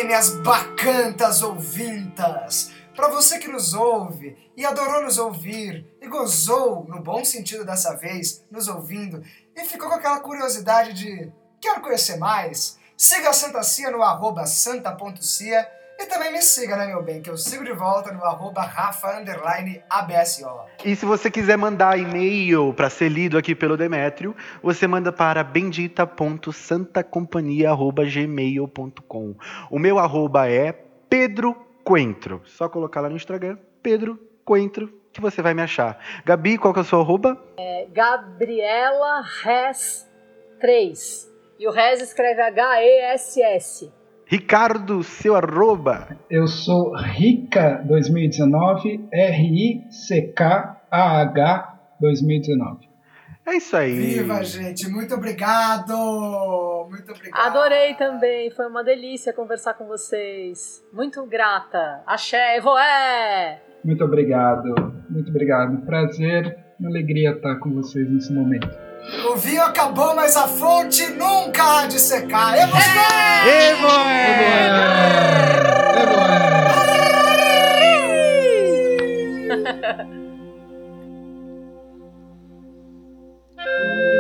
Minhas bacantas ouvintas! Para você que nos ouve e adorou nos ouvir e gozou, no bom sentido dessa vez, nos ouvindo e ficou com aquela curiosidade de quero conhecer mais, siga a Santa Cia no arroba santa.cia e também me siga, né, meu bem, que eu sigo de volta no arroba rafa underline abso. E se você quiser mandar e-mail para ser lido aqui pelo Demétrio, você manda para bendita.santacompanhia@gmail.com. O meu arroba é Pedro Coentro. Só colocar lá no Instagram, Pedro Coentro, que você vai me achar. Gabi, qual que é o seu arroba? Gabriela Res 3. E o Res escreve H-E-S-S. Ricardo, seu arroba. Eu sou Rica 2019, R-I-C-K-A-H 2019. É isso aí. Viva, gente. Muito obrigado. Muito obrigado. Adorei também, foi uma delícia conversar com vocês. Muito grata. Axé, Evoé! Muito obrigado, muito obrigado. Prazer, alegria estar com vocês nesse momento. O vinho acabou, mas a fonte nunca há de secar. Evoé!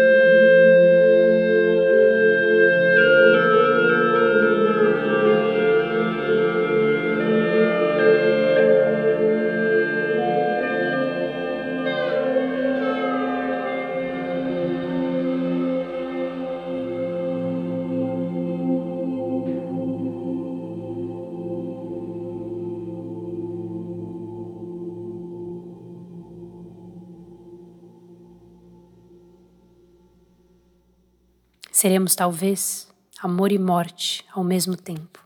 Seremos talvez amor e morte ao mesmo tempo.